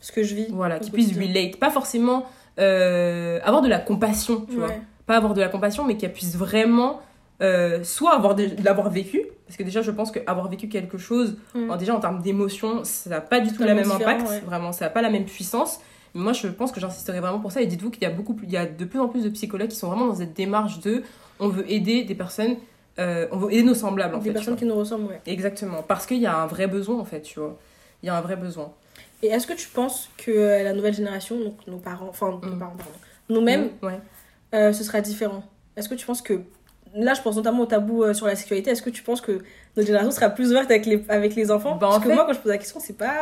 A: ce que je vis
B: Voilà,
A: au
B: qui puisse relate. Pas forcément avoir de la compassion, tu vois pas avoir de la compassion, mais qu'elle puisse vraiment euh, soit avoir de, l'avoir vécu, parce que déjà je pense qu'avoir vécu quelque chose,
A: Mm.
B: déjà en termes d'émotion, ça n'a pas du tout le même impact,
A: ouais.
B: vraiment, ça n'a pas la même puissance. Mais moi je pense que j'insisterai vraiment pour ça, et dites-vous qu'il y a beaucoup plus, il y a de plus en plus de psychologues qui sont vraiment dans cette démarche de, on veut aider des personnes, euh, on veut aider nos semblables en
A: des
B: fait.
A: personnes qui nous ressemblent ouais.
B: Exactement, parce qu'il y a un vrai besoin en fait, tu vois. Il y a un vrai besoin.
A: et est-ce que tu penses que euh, la nouvelle génération donc nos parents enfin nos
B: Mm.
A: parents pardon nous-mêmes
B: Ouais.
A: euh, ce sera différent? Est-ce que tu penses que là je pense notamment au tabou euh, sur la sexualité est-ce que tu penses que notre génération sera plus ouverte avec les avec les enfants?
B: Bah, en
A: parce que
B: fait-
A: moi quand je pose la question c'est pas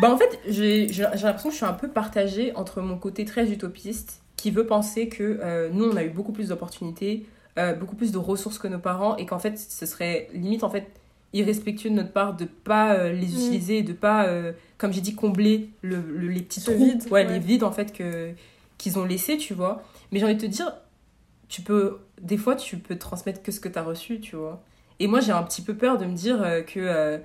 B: Bah en fait, j'ai l'impression que je suis un peu partagée entre mon côté très utopiste, qui veut penser que euh, nous, on a eu beaucoup plus d'opportunités, euh, beaucoup plus de ressources que nos parents, et qu'en fait, ce serait limite en fait irrespectueux de notre part de pas euh, les
A: Mm.
B: utiliser, de pas, comme j'ai dit, combler le, le- les petits trous,
A: vide,
B: ouais,
A: ouais.
B: les vides en fait que qu'ils ont laissés, tu vois. Mais j'ai envie de te dire, tu peux, des fois, tu peux transmettre que ce que tu as reçu, tu vois. Et moi, j'ai un petit peu peur de me dire euh, que euh,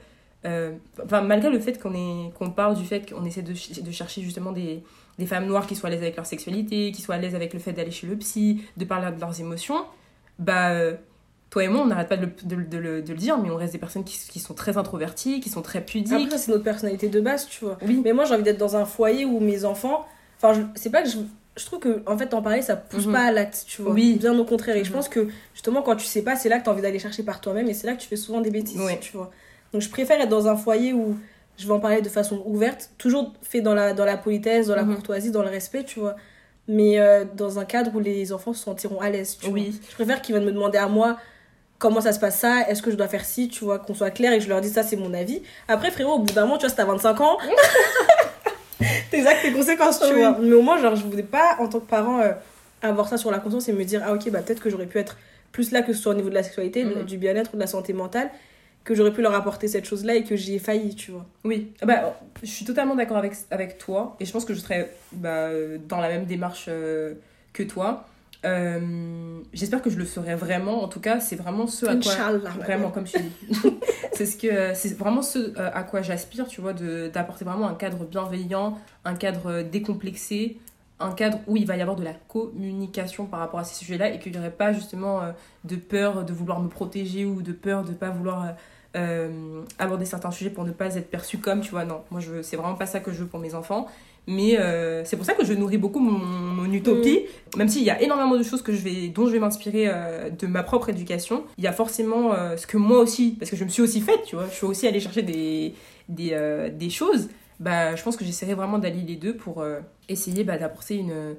B: euh, enfin, malgré le fait qu'on parle du fait qu'on essaie de, ch- de chercher justement des, des femmes noires qui soient à l'aise avec leur sexualité, qui soient à l'aise avec le fait d'aller chez le psy, de parler de leurs émotions, bah toi et moi on n'arrête pas de le, de, de le- de le dire, mais on reste des personnes qui, qui sont très introverties, qui sont très pudiques.
A: après c'est notre personnalité de base tu vois
B: oui,
A: mais moi j'ai envie d'être dans un foyer où mes enfants enfin je- c'est pas que je je trouve que en fait t'en parler ça pousse
B: Mhm.
A: pas à l'acte tu vois
B: Oui.
A: bien au contraire et je
B: Mhm.
A: pense que justement quand tu sais pas c'est là que t'as envie d'aller chercher par toi-même et c'est là que tu fais souvent des bêtises tu vois donc je préfère être dans un foyer où je vais en parler de façon ouverte toujours fait dans la dans la politesse dans la
B: Mhm.
A: courtoisie dans le respect tu vois mais euh, dans un cadre où les enfants se sentiront à l'aise tu vois
B: oui,
A: je préfère qu'ils viennent me demander à moi comment ça se passe ça, est-ce que je dois faire ci, tu vois, qu'on soit clair et que je leur dise ça, c'est mon avis. Après, frérot, au bout d'un moment, tu vois, si t'as 25 ans, t'es exact tes conséquences, tu vois. Mais au moins, genre, je voulais pas, en tant que parent, euh, avoir ça sur la conscience et me dire, ah ok, bah peut-être que j'aurais pu être plus là que ce soit au niveau de la sexualité, du bien-être ou de la santé mentale, que j'aurais pu leur apporter cette chose-là et que j'y ai failli, tu vois.
B: Oui, Ah bah, je suis totalement d'accord avec, avec toi et je pense que je serais bah, dans la même démarche euh, que toi. Euh, J'espère que je le ferai vraiment. En tout cas, c'est vraiment ce à quoi. Vraiment, comme tu dis. c'est ce que c'est vraiment ce euh, à quoi j'aspire, tu vois, d'apporter vraiment un cadre bienveillant, un cadre décomplexé, un cadre où il va y avoir de la communication par rapport à ces sujets-là et qu'il n'y aurait pas justement euh, de peur de vouloir me protéger ou de peur de pas vouloir euh, euh, aborder certains sujets pour ne pas être perçu comme, tu vois, non. Moi, je c'est vraiment pas ça que je veux pour mes enfants. Mais euh, c'est pour ça que je nourris beaucoup mon, mon utopie, même s'il y a énormément de choses que je vais, dont je vais m'inspirer euh, de ma propre éducation. Il y a forcément euh, ce que moi aussi, parce que je me suis aussi faite, tu vois, je suis aussi allée chercher des, des, des choses. Bah, je pense que j'essaierai vraiment d'allier les deux pour essayer bah, d'apporter une,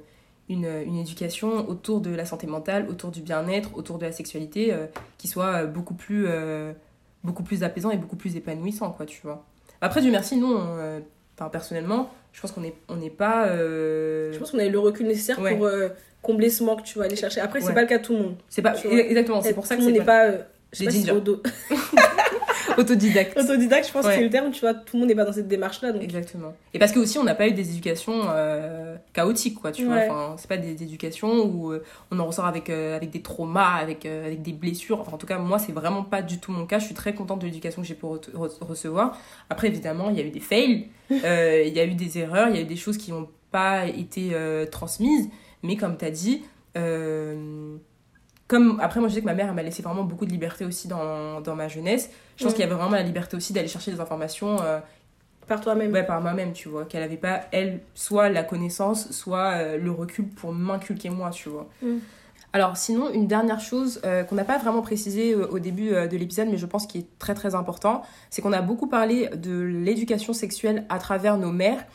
B: une, une éducation autour de la santé mentale, autour du bien-être, autour de la sexualité, qui soit beaucoup plus, beaucoup plus apaisant et beaucoup plus épanouissant, quoi, tu vois. Après, Dieu merci, non, enfin, personnellement, je pense qu'on n'est on n'est pas... euh,
A: Je pense qu'on a eu le recul nécessaire
B: Ouais.
A: pour euh, combler ce manque, tu vas aller chercher. Après, c'est
B: Ouais.
A: pas le cas de tout le monde.
B: C'est pas... Exactement, c'est pour ça que
A: tout le
B: c'est
A: monde n'est pas. euh, je sais pas si auto-
B: autodidacte.
A: autodidacte, je pense
B: Ouais.
A: que c'est le terme, tu vois, tout le monde n'est pas dans cette démarche-là. Donc,
B: Exactement. Et parce que aussi on n'a pas eu des éducations euh, chaotiques quoi, tu vois. Enfin, c'est pas des éducations où euh, on en ressort avec euh, avec des traumas, avec avec des blessures. Enfin, en tout cas, moi c'est vraiment pas du tout mon cas. Je suis très contente de l'éducation que j'ai pu re- re- recevoir. Après évidemment, il y a eu des fails, il y a eu des erreurs, il y a eu des choses qui n'ont pas été transmises, mais comme tu as dit comme après moi je sais que ma mère elle m'a laissé vraiment beaucoup de liberté aussi dans, dans ma jeunesse je pense qu'il y avait vraiment la liberté aussi d'aller chercher des informations euh,
A: par toi-même.
B: Ouais, par moi-même, tu vois. Qu'elle avait pas, elle, soit la connaissance, soit euh, le recul pour m'inculquer moi, tu vois.
A: Mm.
B: Alors, sinon, une dernière chose euh, qu'on n'a pas vraiment précisé au début de l'épisode, mais je pense qui est très très important, c'est qu'on a beaucoup parlé de l'éducation sexuelle à travers nos mères,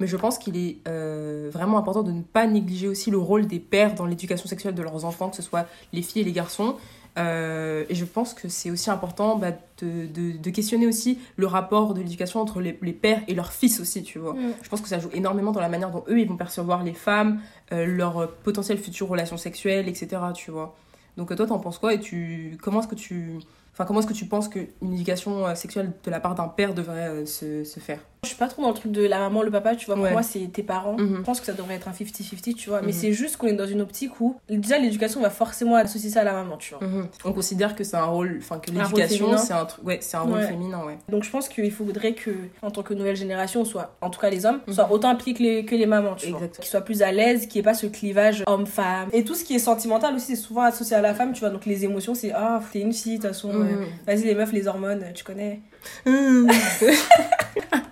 B: mais je pense qu'il est euh, vraiment important de ne pas négliger aussi le rôle des pères dans l'éducation sexuelle de leurs enfants, que ce soit les filles et les garçons. Euh, et je pense que c'est aussi important bah, de, de, de questionner aussi le rapport de l'éducation entre les, les pères et leurs fils aussi, tu vois.
A: Mm.
B: Je pense que ça joue énormément dans la manière dont eux, ils vont percevoir les femmes, euh, leurs potentielles futures relations sexuelles, etc., tu vois. Donc toi, t'en penses quoi? Et tu... Comment est-ce que tu... Enfin, comment est-ce que tu penses qu'une éducation euh, sexuelle de la part d'un père devrait se, se faire?
A: Je suis pas trop dans le truc de la maman, le papa, tu vois. Pour
B: Ouais.
A: moi, c'est tes parents.
B: Mhm.
A: Je pense que ça devrait être un 50-50, tu vois. Mais
B: Mhm.
A: c'est juste qu'on est dans une optique où, déjà, l'éducation va forcément associer ça à la maman, tu vois.
B: On considère que c'est un rôle... Enfin, que l'éducation, c'est un, truc ouais, c'est un rôle
A: Ouais.
B: féminin, ouais.
A: Donc je pense qu'il faudrait que, en tant que nouvelle génération, soit, en tout cas les hommes,
B: Mhm.
A: soient autant impliqués que les, que les mamans, tu vois. Qu'ils soient plus à l'aise, qu'il n'y ait pas ce clivage homme-femme. Et tout ce qui est sentimental aussi, c'est souvent associé à la femme, tu vois. Donc les émotions, c'est ah, t'es une fille, de toute façon.
B: Mhm.
A: euh, Vas-y, les meufs, les hormones, tu connais.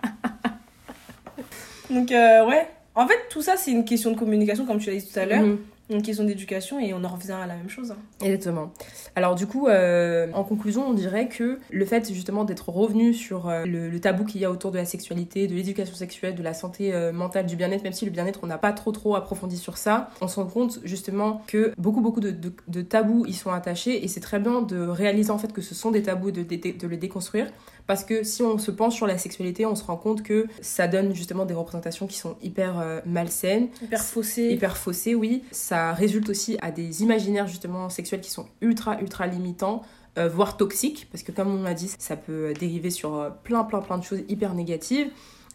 A: Donc euh, ouais. En fait, tout ça, c'est une question de communication, comme tu l'as dit tout à l'heure.
B: Mhm.
A: Une question d'éducation et on en revient à la même chose. hein.
B: Exactement. Alors du coup, euh, en conclusion, on dirait que le fait justement d'être revenu sur euh, le, le tabou qu'il y a autour de la sexualité, de l'éducation sexuelle, de la santé euh, mentale, du bien-être, même si le bien-être, on n'a pas trop trop approfondi sur ça, on se rend compte justement que beaucoup beaucoup de, de- de tabous y sont attachés et c'est très bien de réaliser en fait que ce sont des tabous, de, de, de le déconstruire. Parce que si on se penche sur la sexualité, on se rend compte que ça donne justement des représentations qui sont hyper euh, malsaines,
A: Hyper faussé.
B: hyper faussé, oui. Ça résulte aussi à des imaginaires justement sexuels qui sont ultra ultra limitants, euh, voire toxiques, parce que comme on l'a dit, ça peut dériver sur euh, plein plein plein de choses hyper négatives.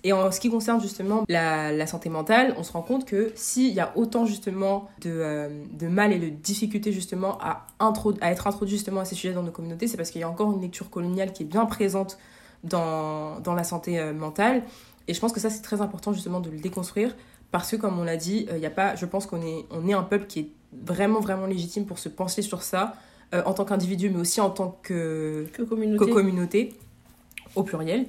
B: Et en ce qui concerne justement la, la santé mentale, on se rend compte que s'il y a autant justement de, euh, de mal et de difficultés justement à, intro- à être introduit justement à ces sujets dans nos communautés, c'est parce qu'il y a encore une lecture coloniale qui est bien présente dans, dans la santé euh, mentale. Et je pense que ça, c'est très important justement de le déconstruire parce que, comme on l'a dit, il y a pas, je pense qu'on est, on est un peuple qui est vraiment, vraiment légitime pour se pencher sur ça euh, en tant qu'individu, mais aussi en tant que,
A: Que communauté.
B: que communauté, au pluriel.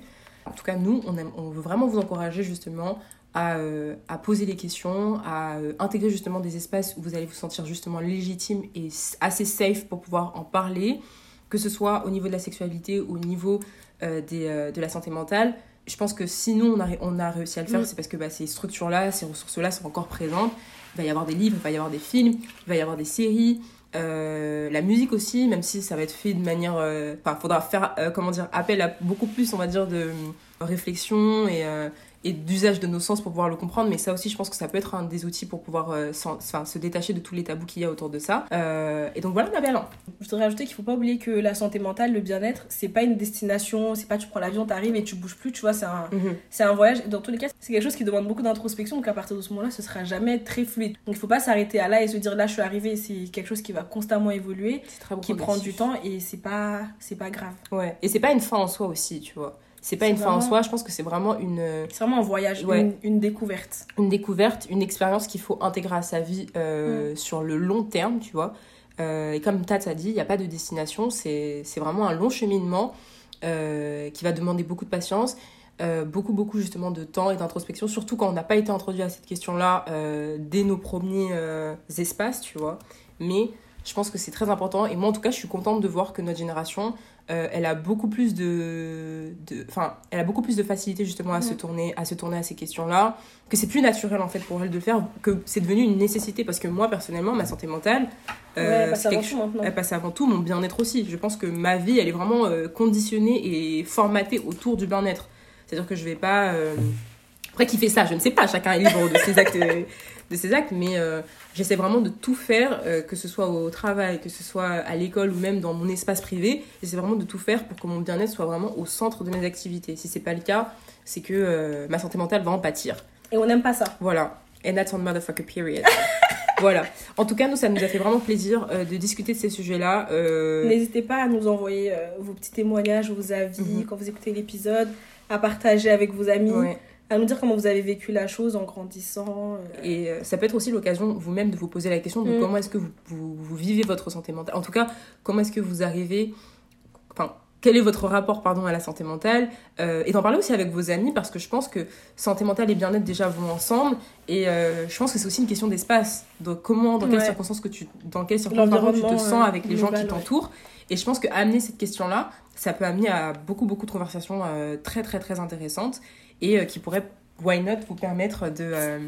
B: En tout cas, nous, on, aime- on veut vraiment vous encourager justement à, euh, à poser les questions, à euh, intégrer justement des espaces où vous allez vous sentir justement légitime et assez safe pour pouvoir en parler, que ce soit au niveau de la sexualité ou au niveau euh, des, de la santé mentale. Je pense que si nous, on a, ré- on a réussi à le faire,
A: Mm.
B: c'est parce que bah, ces structures-là, ces ressources-là sont encore présentes. Il va y avoir des livres, il va y avoir des films, il va y avoir des séries, la musique aussi, même si ça va être fait de manière... Enfin, faudra faire, comment dire, appel à beaucoup plus, on va dire, de réflexion et et d'usage de nos sens pour pouvoir le comprendre. Mais ça aussi, je pense que ça peut être un des outils pour pouvoir euh, se détacher de tous les tabous qu'il y a autour de ça. Euh, et donc voilà ma belle.
A: Je voudrais rajouter qu'il faut pas oublier que la santé mentale, le bien-être, c'est pas une destination, c'est pas tu prends l'avion, t'arrives et tu bouges plus, tu vois, c'est un, c'est un voyage. Dans tous les cas, c'est quelque chose qui demande beaucoup d'introspection, donc à partir de ce moment-là, ce sera jamais très fluide. Donc il faut pas s'arrêter à là et se dire là, je suis arrivée, c'est quelque chose qui va constamment évoluer, qui prend du temps et c'est pas, pas grave.
B: Ouais, et c'est pas une fin en soi aussi, tu vois c'est pas une fin en soi, je pense que c'est vraiment une.
A: C'est vraiment un voyage, une, découverte.
B: Une découverte, une expérience qu'il faut intégrer à sa vie euh, mm. sur le long terme, tu vois. Euh, et comme Tats a dit, il n'y a pas de destination, c'est vraiment un long cheminement euh, qui va demander beaucoup de patience. beaucoup beaucoup justement de temps et d'introspection surtout quand on n'a pas été introduit à cette question là dès nos premiers espaces tu vois mais je pense que c'est très important et moi en tout cas je suis contente de voir que notre génération euh, elle a beaucoup plus de, enfin, elle a beaucoup plus de facilité justement à se tourner, à se tourner à ces questions-là, que c'est plus naturel en fait pour elle de le faire, que c'est devenu une nécessité parce que moi personnellement, ma santé mentale,
A: euh, elle, passe avant tout
B: elle passe avant tout mon bien-être aussi. Je pense que ma vie, elle est vraiment euh, conditionnée et formatée autour du bien-être. C'est-à-dire que je vais pas après qui fait ça, je ne sais pas, chacun est libre de ses actes, de ses actes, mais J'essaie vraiment de tout faire, euh, que ce soit au travail, que ce soit à l'école ou même dans mon espace privé. J'essaie vraiment de tout faire pour que mon bien-être soit vraiment au centre de mes activités. Si c'est pas le cas, c'est que euh, ma santé mentale va en pâtir.
A: Et on n'aime pas ça.
B: Voilà. And that's on motherfucker period. voilà. En tout cas, nous, ça nous a fait vraiment plaisir euh, de discuter de ces sujets-là.
A: N'hésitez pas à nous envoyer vos petits témoignages, vos avis mhm. quand vous écoutez l'épisode, à partager avec vos amis. Ouais à nous dire comment vous avez vécu la chose en grandissant. Euh.
B: Et euh, ça peut être aussi l'occasion vous-même de vous poser la question de mm. comment est-ce que vous, vous, vivez votre santé mentale. En tout cas, comment est-ce que vous arrivez... Enfin, quel est votre rapport pardon, à la santé mentale euh, Et d'en parler aussi avec vos amis parce que je pense que santé mentale et bien-être déjà vont ensemble. Et je pense que c'est aussi une question d'espace. Donc comment, dans quelles circonstances que tu, dans quelles circonstances tu te sens avec les gens qui t'entourent. Et je pense que amener cette question-là, ça peut amener à beaucoup beaucoup de conversations très très très intéressantes et euh, qui pourrait, why not, vous permettre de, euh,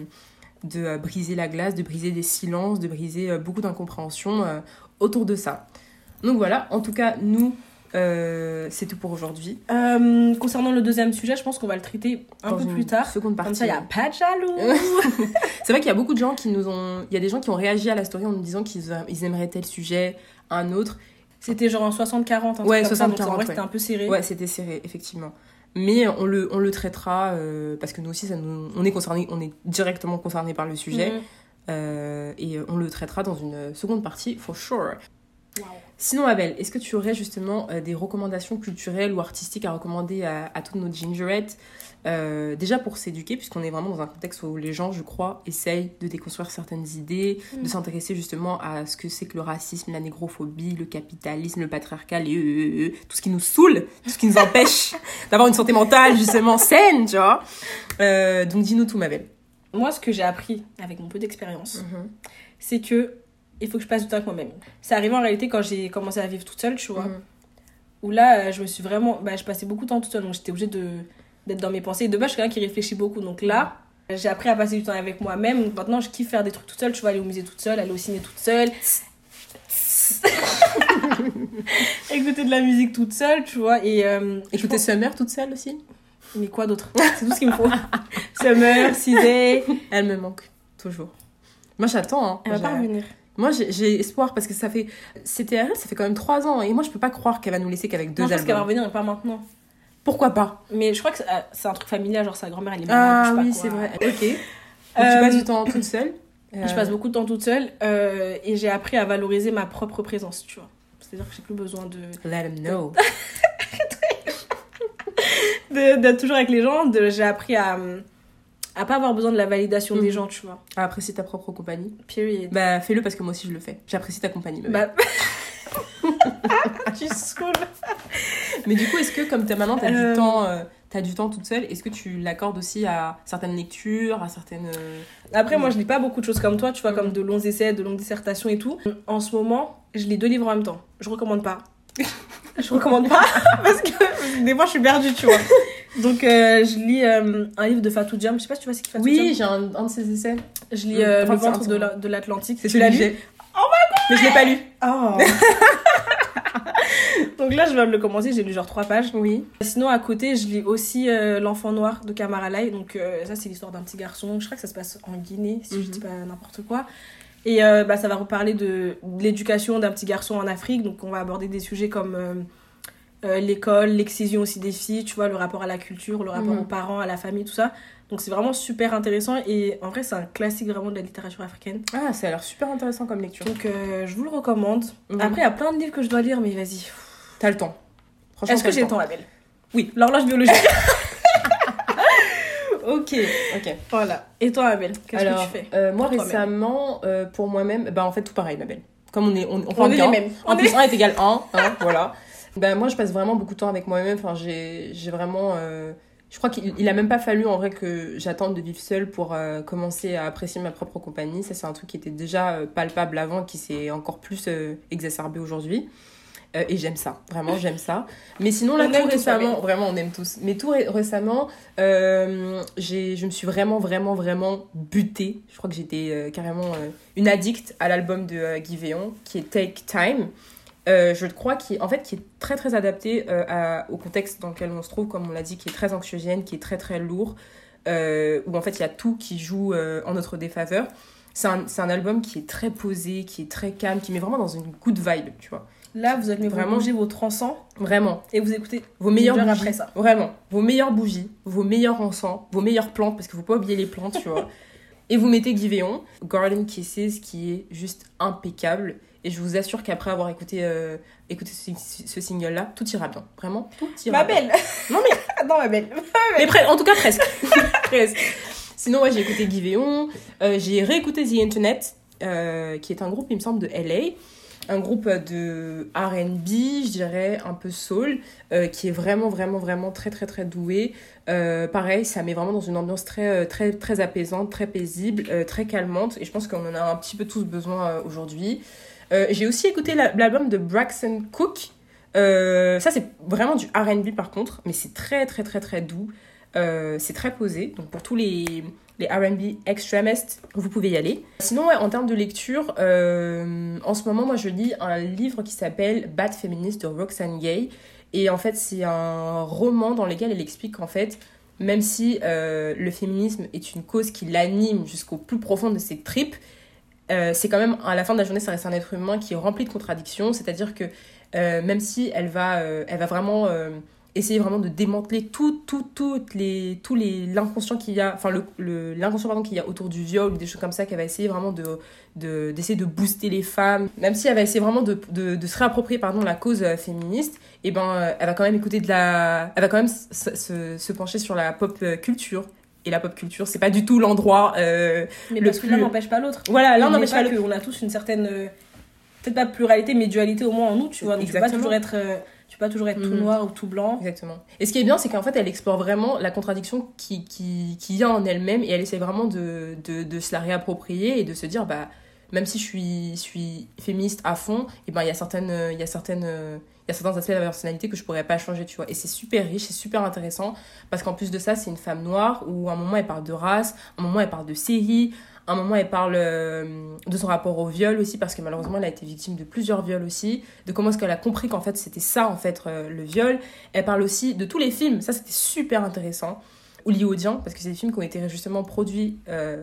B: de euh, briser la glace, de briser des silences, de briser beaucoup d'incompréhension autour de ça. Donc voilà, en tout cas, nous, c'est tout pour aujourd'hui.
A: concernant le deuxième sujet, je pense qu'on va le traiter un peu plus tard.
B: Seconde partie.
A: Comme ça, il n'y a pas de jaloux.
B: c'est vrai qu'il y a beaucoup de gens qui nous ont. Il y a des gens qui ont réagi à la story en nous disant qu'ils ils aimeraient tel sujet, un autre.
A: C'était genre en 60-40.
B: Ouais, 60-40.
A: Ouais. C'était un peu serré.
B: Ouais, c'était serré, effectivement mais on le, on le traitera euh, parce que nous aussi ça nous, on est concerné on est directement concerné par le sujet. Mhm. euh, et on le traitera dans une seconde partie for sure. Sinon, Abel, est-ce que tu aurais justement euh, des recommandations culturelles ou artistiques à recommander à, à toutes nos gingerettes? Euh, Déjà pour s'éduquer, puisqu'on est vraiment dans un contexte où les gens, je crois, essayent de déconstruire certaines idées, de mm. s'intéresser justement à ce que c'est que le racisme, la négrophobie, le capitalisme, le patriarcat, et tout ce qui nous saoule, tout ce qui nous empêche d'avoir une santé mentale justement saine, tu vois. Euh, donc dis-nous tout, ma belle.
A: Moi, ce que j'ai appris avec mon peu d'expérience, mm-hmm. c'est que il faut que je passe du temps avec moi-même. C'est arrivé en réalité quand j'ai commencé à vivre toute seule, tu vois. Mhm. Où là, euh, je me suis vraiment. Bah, je passais beaucoup de temps toute seule, donc j'étais obligée de, d'être dans mes pensées. de base, je suis quelqu'un qui réfléchit beaucoup. Donc là, j'ai appris à passer du temps avec moi-même. Maintenant, je kiffe faire des trucs toute seule. Tu vois, aller au musée toute seule, aller au ciné toute seule. Écouter de la musique toute seule, tu vois. Et, euh,
B: Écouter pense... Summer toute seule aussi?
A: Mais quoi d'autre? C'est tout ce qu'il me faut. Summer, Cisé.
B: Elle me manque, toujours. Moi, j'attends. Hein.
A: Elle va pas revenir.
B: Moi, j'ai espoir parce que ça fait. C'était elle, ça fait quand même trois ans. Et moi, je peux pas croire qu'elle va nous laisser qu'avec deux albums. Je pense
A: qu'elle va revenir, mais pas maintenant.
B: Pourquoi pas
A: Mais je crois que c'est un truc familial, genre sa grand-mère, elle est
B: malade. Ah oui, c'est vrai. Ok. Donc, tu passes du temps toute seule
A: Je passe beaucoup de temps toute seule. Euh, et j'ai appris à valoriser ma propre présence, tu vois. C'est-à-dire que j'ai plus besoin de.
B: Let him know.
A: D'être toujours avec les gens. J'ai appris à à pas avoir besoin de la validation des mm. gens, tu vois.
B: À apprécier ta propre compagnie.
A: Period.
B: Bah, fais-le parce que moi aussi je le fais. J'apprécie ta compagnie.
A: Bah. tu saoules.
B: Mais du coup, est-ce que comme t'es maman, t'as du euh. temps. Euh, t'as du temps toute seule, est-ce que tu l'accordes aussi à certaines lectures, à certaines... Euh,
A: Après, moi, je lis pas beaucoup de choses comme toi, tu vois, comme mm. de longs essais, de longues dissertations et tout. En ce moment, je lis deux livres en même temps. Je recommande pas. je recommande pas, parce que des fois, je suis perdue, tu vois. Donc, euh, je lis euh, un livre de Fatou Diam. Je sais pas si tu vois ce qu'il fait
B: Oui, j'ai un, de ses essais.
A: Je lis Le ventre de l'Atlantique. Tu l'as lu Oh
B: Mais je l'ai pas lu.
A: Oh. Donc là, je viens de le commencer, j'ai lu genre trois pages.
B: Oui.
A: Sinon, à côté, je lis aussi euh, L'enfant noir de Kamara Lai. Donc euh, ça, c'est l'histoire d'un petit garçon. Je crois que ça se passe en Guinée, si je
B: Mhm.
A: dis pas n'importe quoi. Et euh, bah, ça va reparler de, de l'éducation d'un petit garçon en Afrique. Donc on va aborder des sujets comme l'école, l'excision aussi des filles, tu vois, le rapport à la culture, le rapport
B: Mhm.
A: aux parents, à la famille, tout ça. Donc c'est vraiment super intéressant. Et en vrai, c'est un classique vraiment de la littérature africaine.
B: Ah, ça a l'air super intéressant comme lecture.
A: Donc euh, je vous le recommande.
B: Mhm.
A: Après, il y a plein de livres que je dois lire, mais vas-y.
B: T'as le temps. Franchement,
A: Est-ce que j'ai le temps, Abel?
B: Oui.
A: L'horloge biologique. ok.
B: Ok.
A: Voilà. Et toi, Abel, qu'est-ce que tu fais
B: euh, moi
A: Pour
B: récemment, euh, pour moi-même, bah en fait tout pareil, ma belle. Comme on est, on, on,
A: On est les mêmes.
B: En
A: On
B: plus,
A: est-
B: 1 est égal 1, hein, voilà. Ben, moi, je passe vraiment beaucoup de temps avec moi-même. Enfin, j'ai j'ai vraiment. euh, je crois qu'il il a même pas fallu en vrai que j'attende de vivre seule pour euh, commencer à apprécier ma propre compagnie. Ça, c'est un truc qui était déjà euh, palpable avant, qui s'est encore plus euh, exacerbé aujourd'hui. Et j'aime ça, vraiment, j'aime ça. Mais sinon, là,
A: On
B: tout
A: tous,
B: récemment, vraiment, on aime tous. Mais tout ré- récemment, je me suis vraiment, vraiment, vraiment butée. Je crois que j'étais carrément une addict à l'album de Guy Véon, qui est Take Time. Euh, je crois qu'il est, en fait, qui est très, très adapté euh, à- au contexte dans lequel on se trouve, comme on l'a dit, qui est très anxiogène, qui est très, très lourd, euh, où en fait, il y a tout qui joue en notre défaveur. C'est un, un album qui est très posé, qui est très calme, qui met vraiment dans une good vibe, tu vois.
A: Là, vous avez
B: Vraiment.
A: mangé votre encens
B: Vraiment.
A: et vous écoutez
B: Vos meilleures bougies.
A: après ça.
B: Vraiment. Vos meilleures bougies, vos meilleurs encens, vos meilleures plantes, parce qu'il faut pas oublier les plantes, tu vois. Et vous mettez Guy Véon, Garden Kisses, qui est juste impeccable. Et je vous assure qu'après avoir écouté, euh, écouté ce, ce single-là, tout ira bien. Vraiment, tout ira
A: Ma
B: bien.
A: belle
B: Non, mais,
A: Non, ma belle
B: mais en tout cas, presque. Presque. Sinon, ouais, j'ai écouté Guy Véon. Euh, j'ai réécouté The Internet, euh, qui est un groupe, il me semble, de LA. Un groupe de RB, je dirais, un peu soul, euh, qui est vraiment, vraiment, vraiment très, très, très doué. Pareil, ça met vraiment dans une ambiance très, très, très apaisante, très paisible, très calmante. Et je pense qu'on en a un petit peu tous besoin aujourd'hui. Euh, j'ai aussi écouté la- l'album de Braxton Cook. Euh, ça, c'est vraiment du RB par contre, mais c'est très, très, très, très doux. Euh, c'est très posé. Donc, pour tous les, les RB extremistes, vous pouvez y aller. Sinon, ouais, en termes de lecture, en ce moment, moi, je lis un livre qui s'appelle Bad Feminist de Roxane Gay. Et en fait, c'est un roman dans lequel elle explique qu'en fait, même si le féminisme est une cause qui l'anime jusqu'au plus profond de ses tripes, euh, c'est quand même, à la fin de la journée, ça reste un être humain qui est rempli de contradictions. C'est-à-dire que euh, même si elle va, euh, elle va vraiment essayer vraiment de démanteler tout, tout, toutes les, tous les, l'inconscient qu'il y a, enfin, le, l'inconscient, pardon, qu'il y a autour du viol ou des choses comme ça, qu'elle va essayer vraiment de, de, d'essayer de booster les femmes. Même si elle va essayer vraiment de, de, se réapproprier, pardon, la cause féministe, et ben, euh, elle va quand même écouter de la, elle va quand même se, se, pencher sur la pop culture. Et la pop culture, c'est pas du tout l'endroit, euh,
A: Mais
B: Le
A: parce que l'un
B: plus-
A: n'empêche pas l'autre.
B: voilà, l'un n'empêche pas
A: pas qu'on a tous une certaine. euh, Peut-être pas pluralité, mais dualité au moins en nous, tu vois. Donc, tu peux pas toujours être, euh, tu peux pas toujours être tout
B: Mhm.
A: noir ou tout blanc.
B: Exactement. Et ce qui est bien, c'est qu'en fait, elle explore vraiment la contradiction qui, qui, qui y a en elle-même et elle essaie vraiment de, de, de se la réapproprier et de se dire, bah, même si je suis, féministe à fond, et ben, il y a certaines, euh, il y a certaines, euh, il y a certains aspects de la personnalité que je pourrais pas changer, tu vois. Et c'est super riche, c'est super intéressant parce qu'en plus de ça, c'est une femme noire où à un moment elle parle de race, à un moment elle parle de série, à un moment elle parle euh, de son rapport au viol aussi parce que malheureusement elle a été victime de plusieurs viols aussi, de comment est-ce qu'elle a compris qu'en fait c'était ça en fait le viol. Elle parle aussi de tous les films, ça c'était super intéressant, hollywoodiens, parce que c'est des films qui ont été justement produits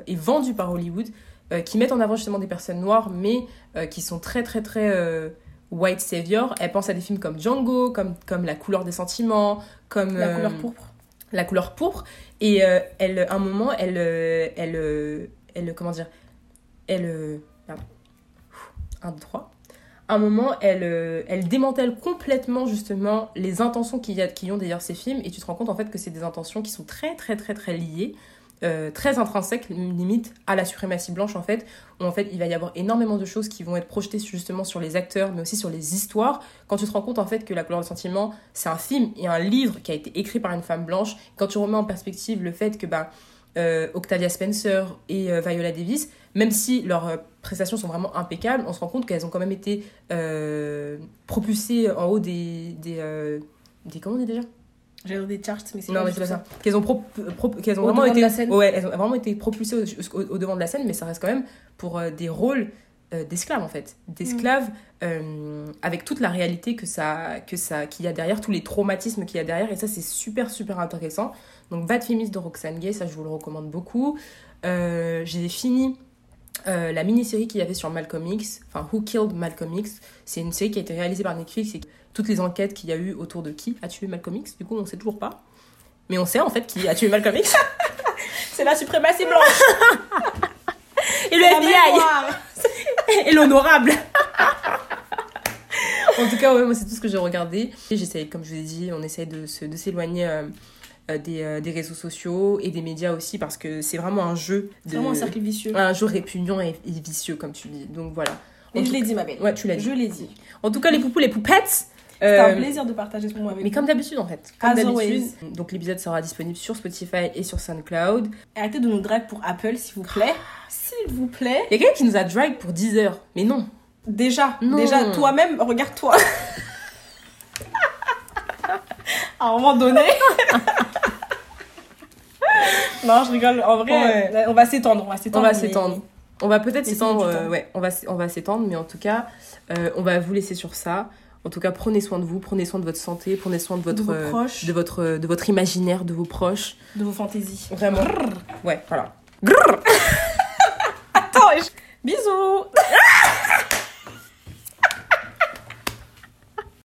B: et vendus par Hollywood, euh, qui mettent en avant justement des personnes noires, mais euh, qui sont très très très euh, white savior. Elle pense à des films comme Django, comme, comme La couleur des sentiments, comme...
A: La couleur pourpre.
B: la couleur pourpre et elle à un moment elle elle elle comment dire elle merde. un deux trois à un moment elle elle démantèle complètement justement les intentions qu'il y a qui ont derrière ces films et tu te rends compte en fait que c'est des intentions qui sont très très très très liées euh, très intrinsèques limite à la suprématie blanche en fait où en fait il va y avoir énormément de choses qui vont être projetées justement sur les acteurs mais aussi sur les histoires. Quand tu te rends compte en fait que la couleur du sentiment c'est un film et un livre qui a été écrit par une femme blanche quand tu remets en perspective le fait que bah, euh, Octavia Spencer et euh, Viola Davis même si leurs prestations sont vraiment impeccables on se rend compte qu'elles ont quand même été propulsées en haut des des, des comment on dit déjà?
A: J'ai des charts, mais c'est
B: non,
A: pas
B: mais c'est pas ça. Qu'elles ont, pro- pro- qu'elles ont
A: Au
B: vraiment été, ouais, elles ont vraiment été propulsées au, au- au devant de la scène, mais ça reste quand même pour euh, des rôles d'esclaves en fait. D'esclaves euh, avec toute la réalité que ça, que ça, qu'il y a derrière, tous les traumatismes qu'il y a derrière. Et ça, c'est super, super intéressant. Donc, Bad Feminist de Roxane Gay, ça, je vous le recommande beaucoup. J'ai fini la mini-série qu'il y avait sur Malcolm X, enfin Who Killed Malcolm X. C'est une série qui a été réalisée par Netflix et toutes les enquêtes qu'il y a eu autour de qui a tué Malcolm X. Du coup, on sait toujours pas. Mais on sait en fait qui a tué Malcolm X.
A: c'est la suprématie blanche.
B: et le FBI. et l'honorable. en tout cas, ouais, moi, c'est tout ce que j'ai regardé. J'essaye, comme je vous ai dit, on essaye de, de s'éloigner. Euh, euh, des, euh, des, réseaux sociaux et des médias aussi parce que c'est vraiment un jeu
A: de, vraiment un cercle vicieux
B: un jeu répugnant et, vicieux comme tu dis donc voilà
A: et je l'ai dit ma belle
B: ouais tu l'as dit
A: je l'ai dit
B: en tout cas les poupous les poupettes
A: c'est un plaisir de partager ce moment avec
B: Mais comme d'habitude en fait. Comme d'habitude. Donc l'épisode sera disponible sur Spotify et sur SoundCloud.
A: arrêtez de nous drag pour Apple s'il vous plaît. S'il vous plaît.
B: Il y a quelqu'un qui nous a drag pour 10 heures. Mais non.
A: Déjà, déjà toi-même, regarde-toi. à un moment donné. non, je rigole. En vrai, on va s'étendre. On va s'étendre.
B: On va s'étendre. On va peut-être s'étendre. Euh, ouais, on va, on va s'étendre, mais en tout cas, euh, on va vous laisser sur ça. En tout cas, prenez soin de vous, prenez soin de votre santé, prenez soin de votre, de,
A: euh, proches.
B: de votre, de votre imaginaire, de vos proches.
A: De vos fantaisies.
B: Vraiment. Ouais, voilà.
A: Attends, bisous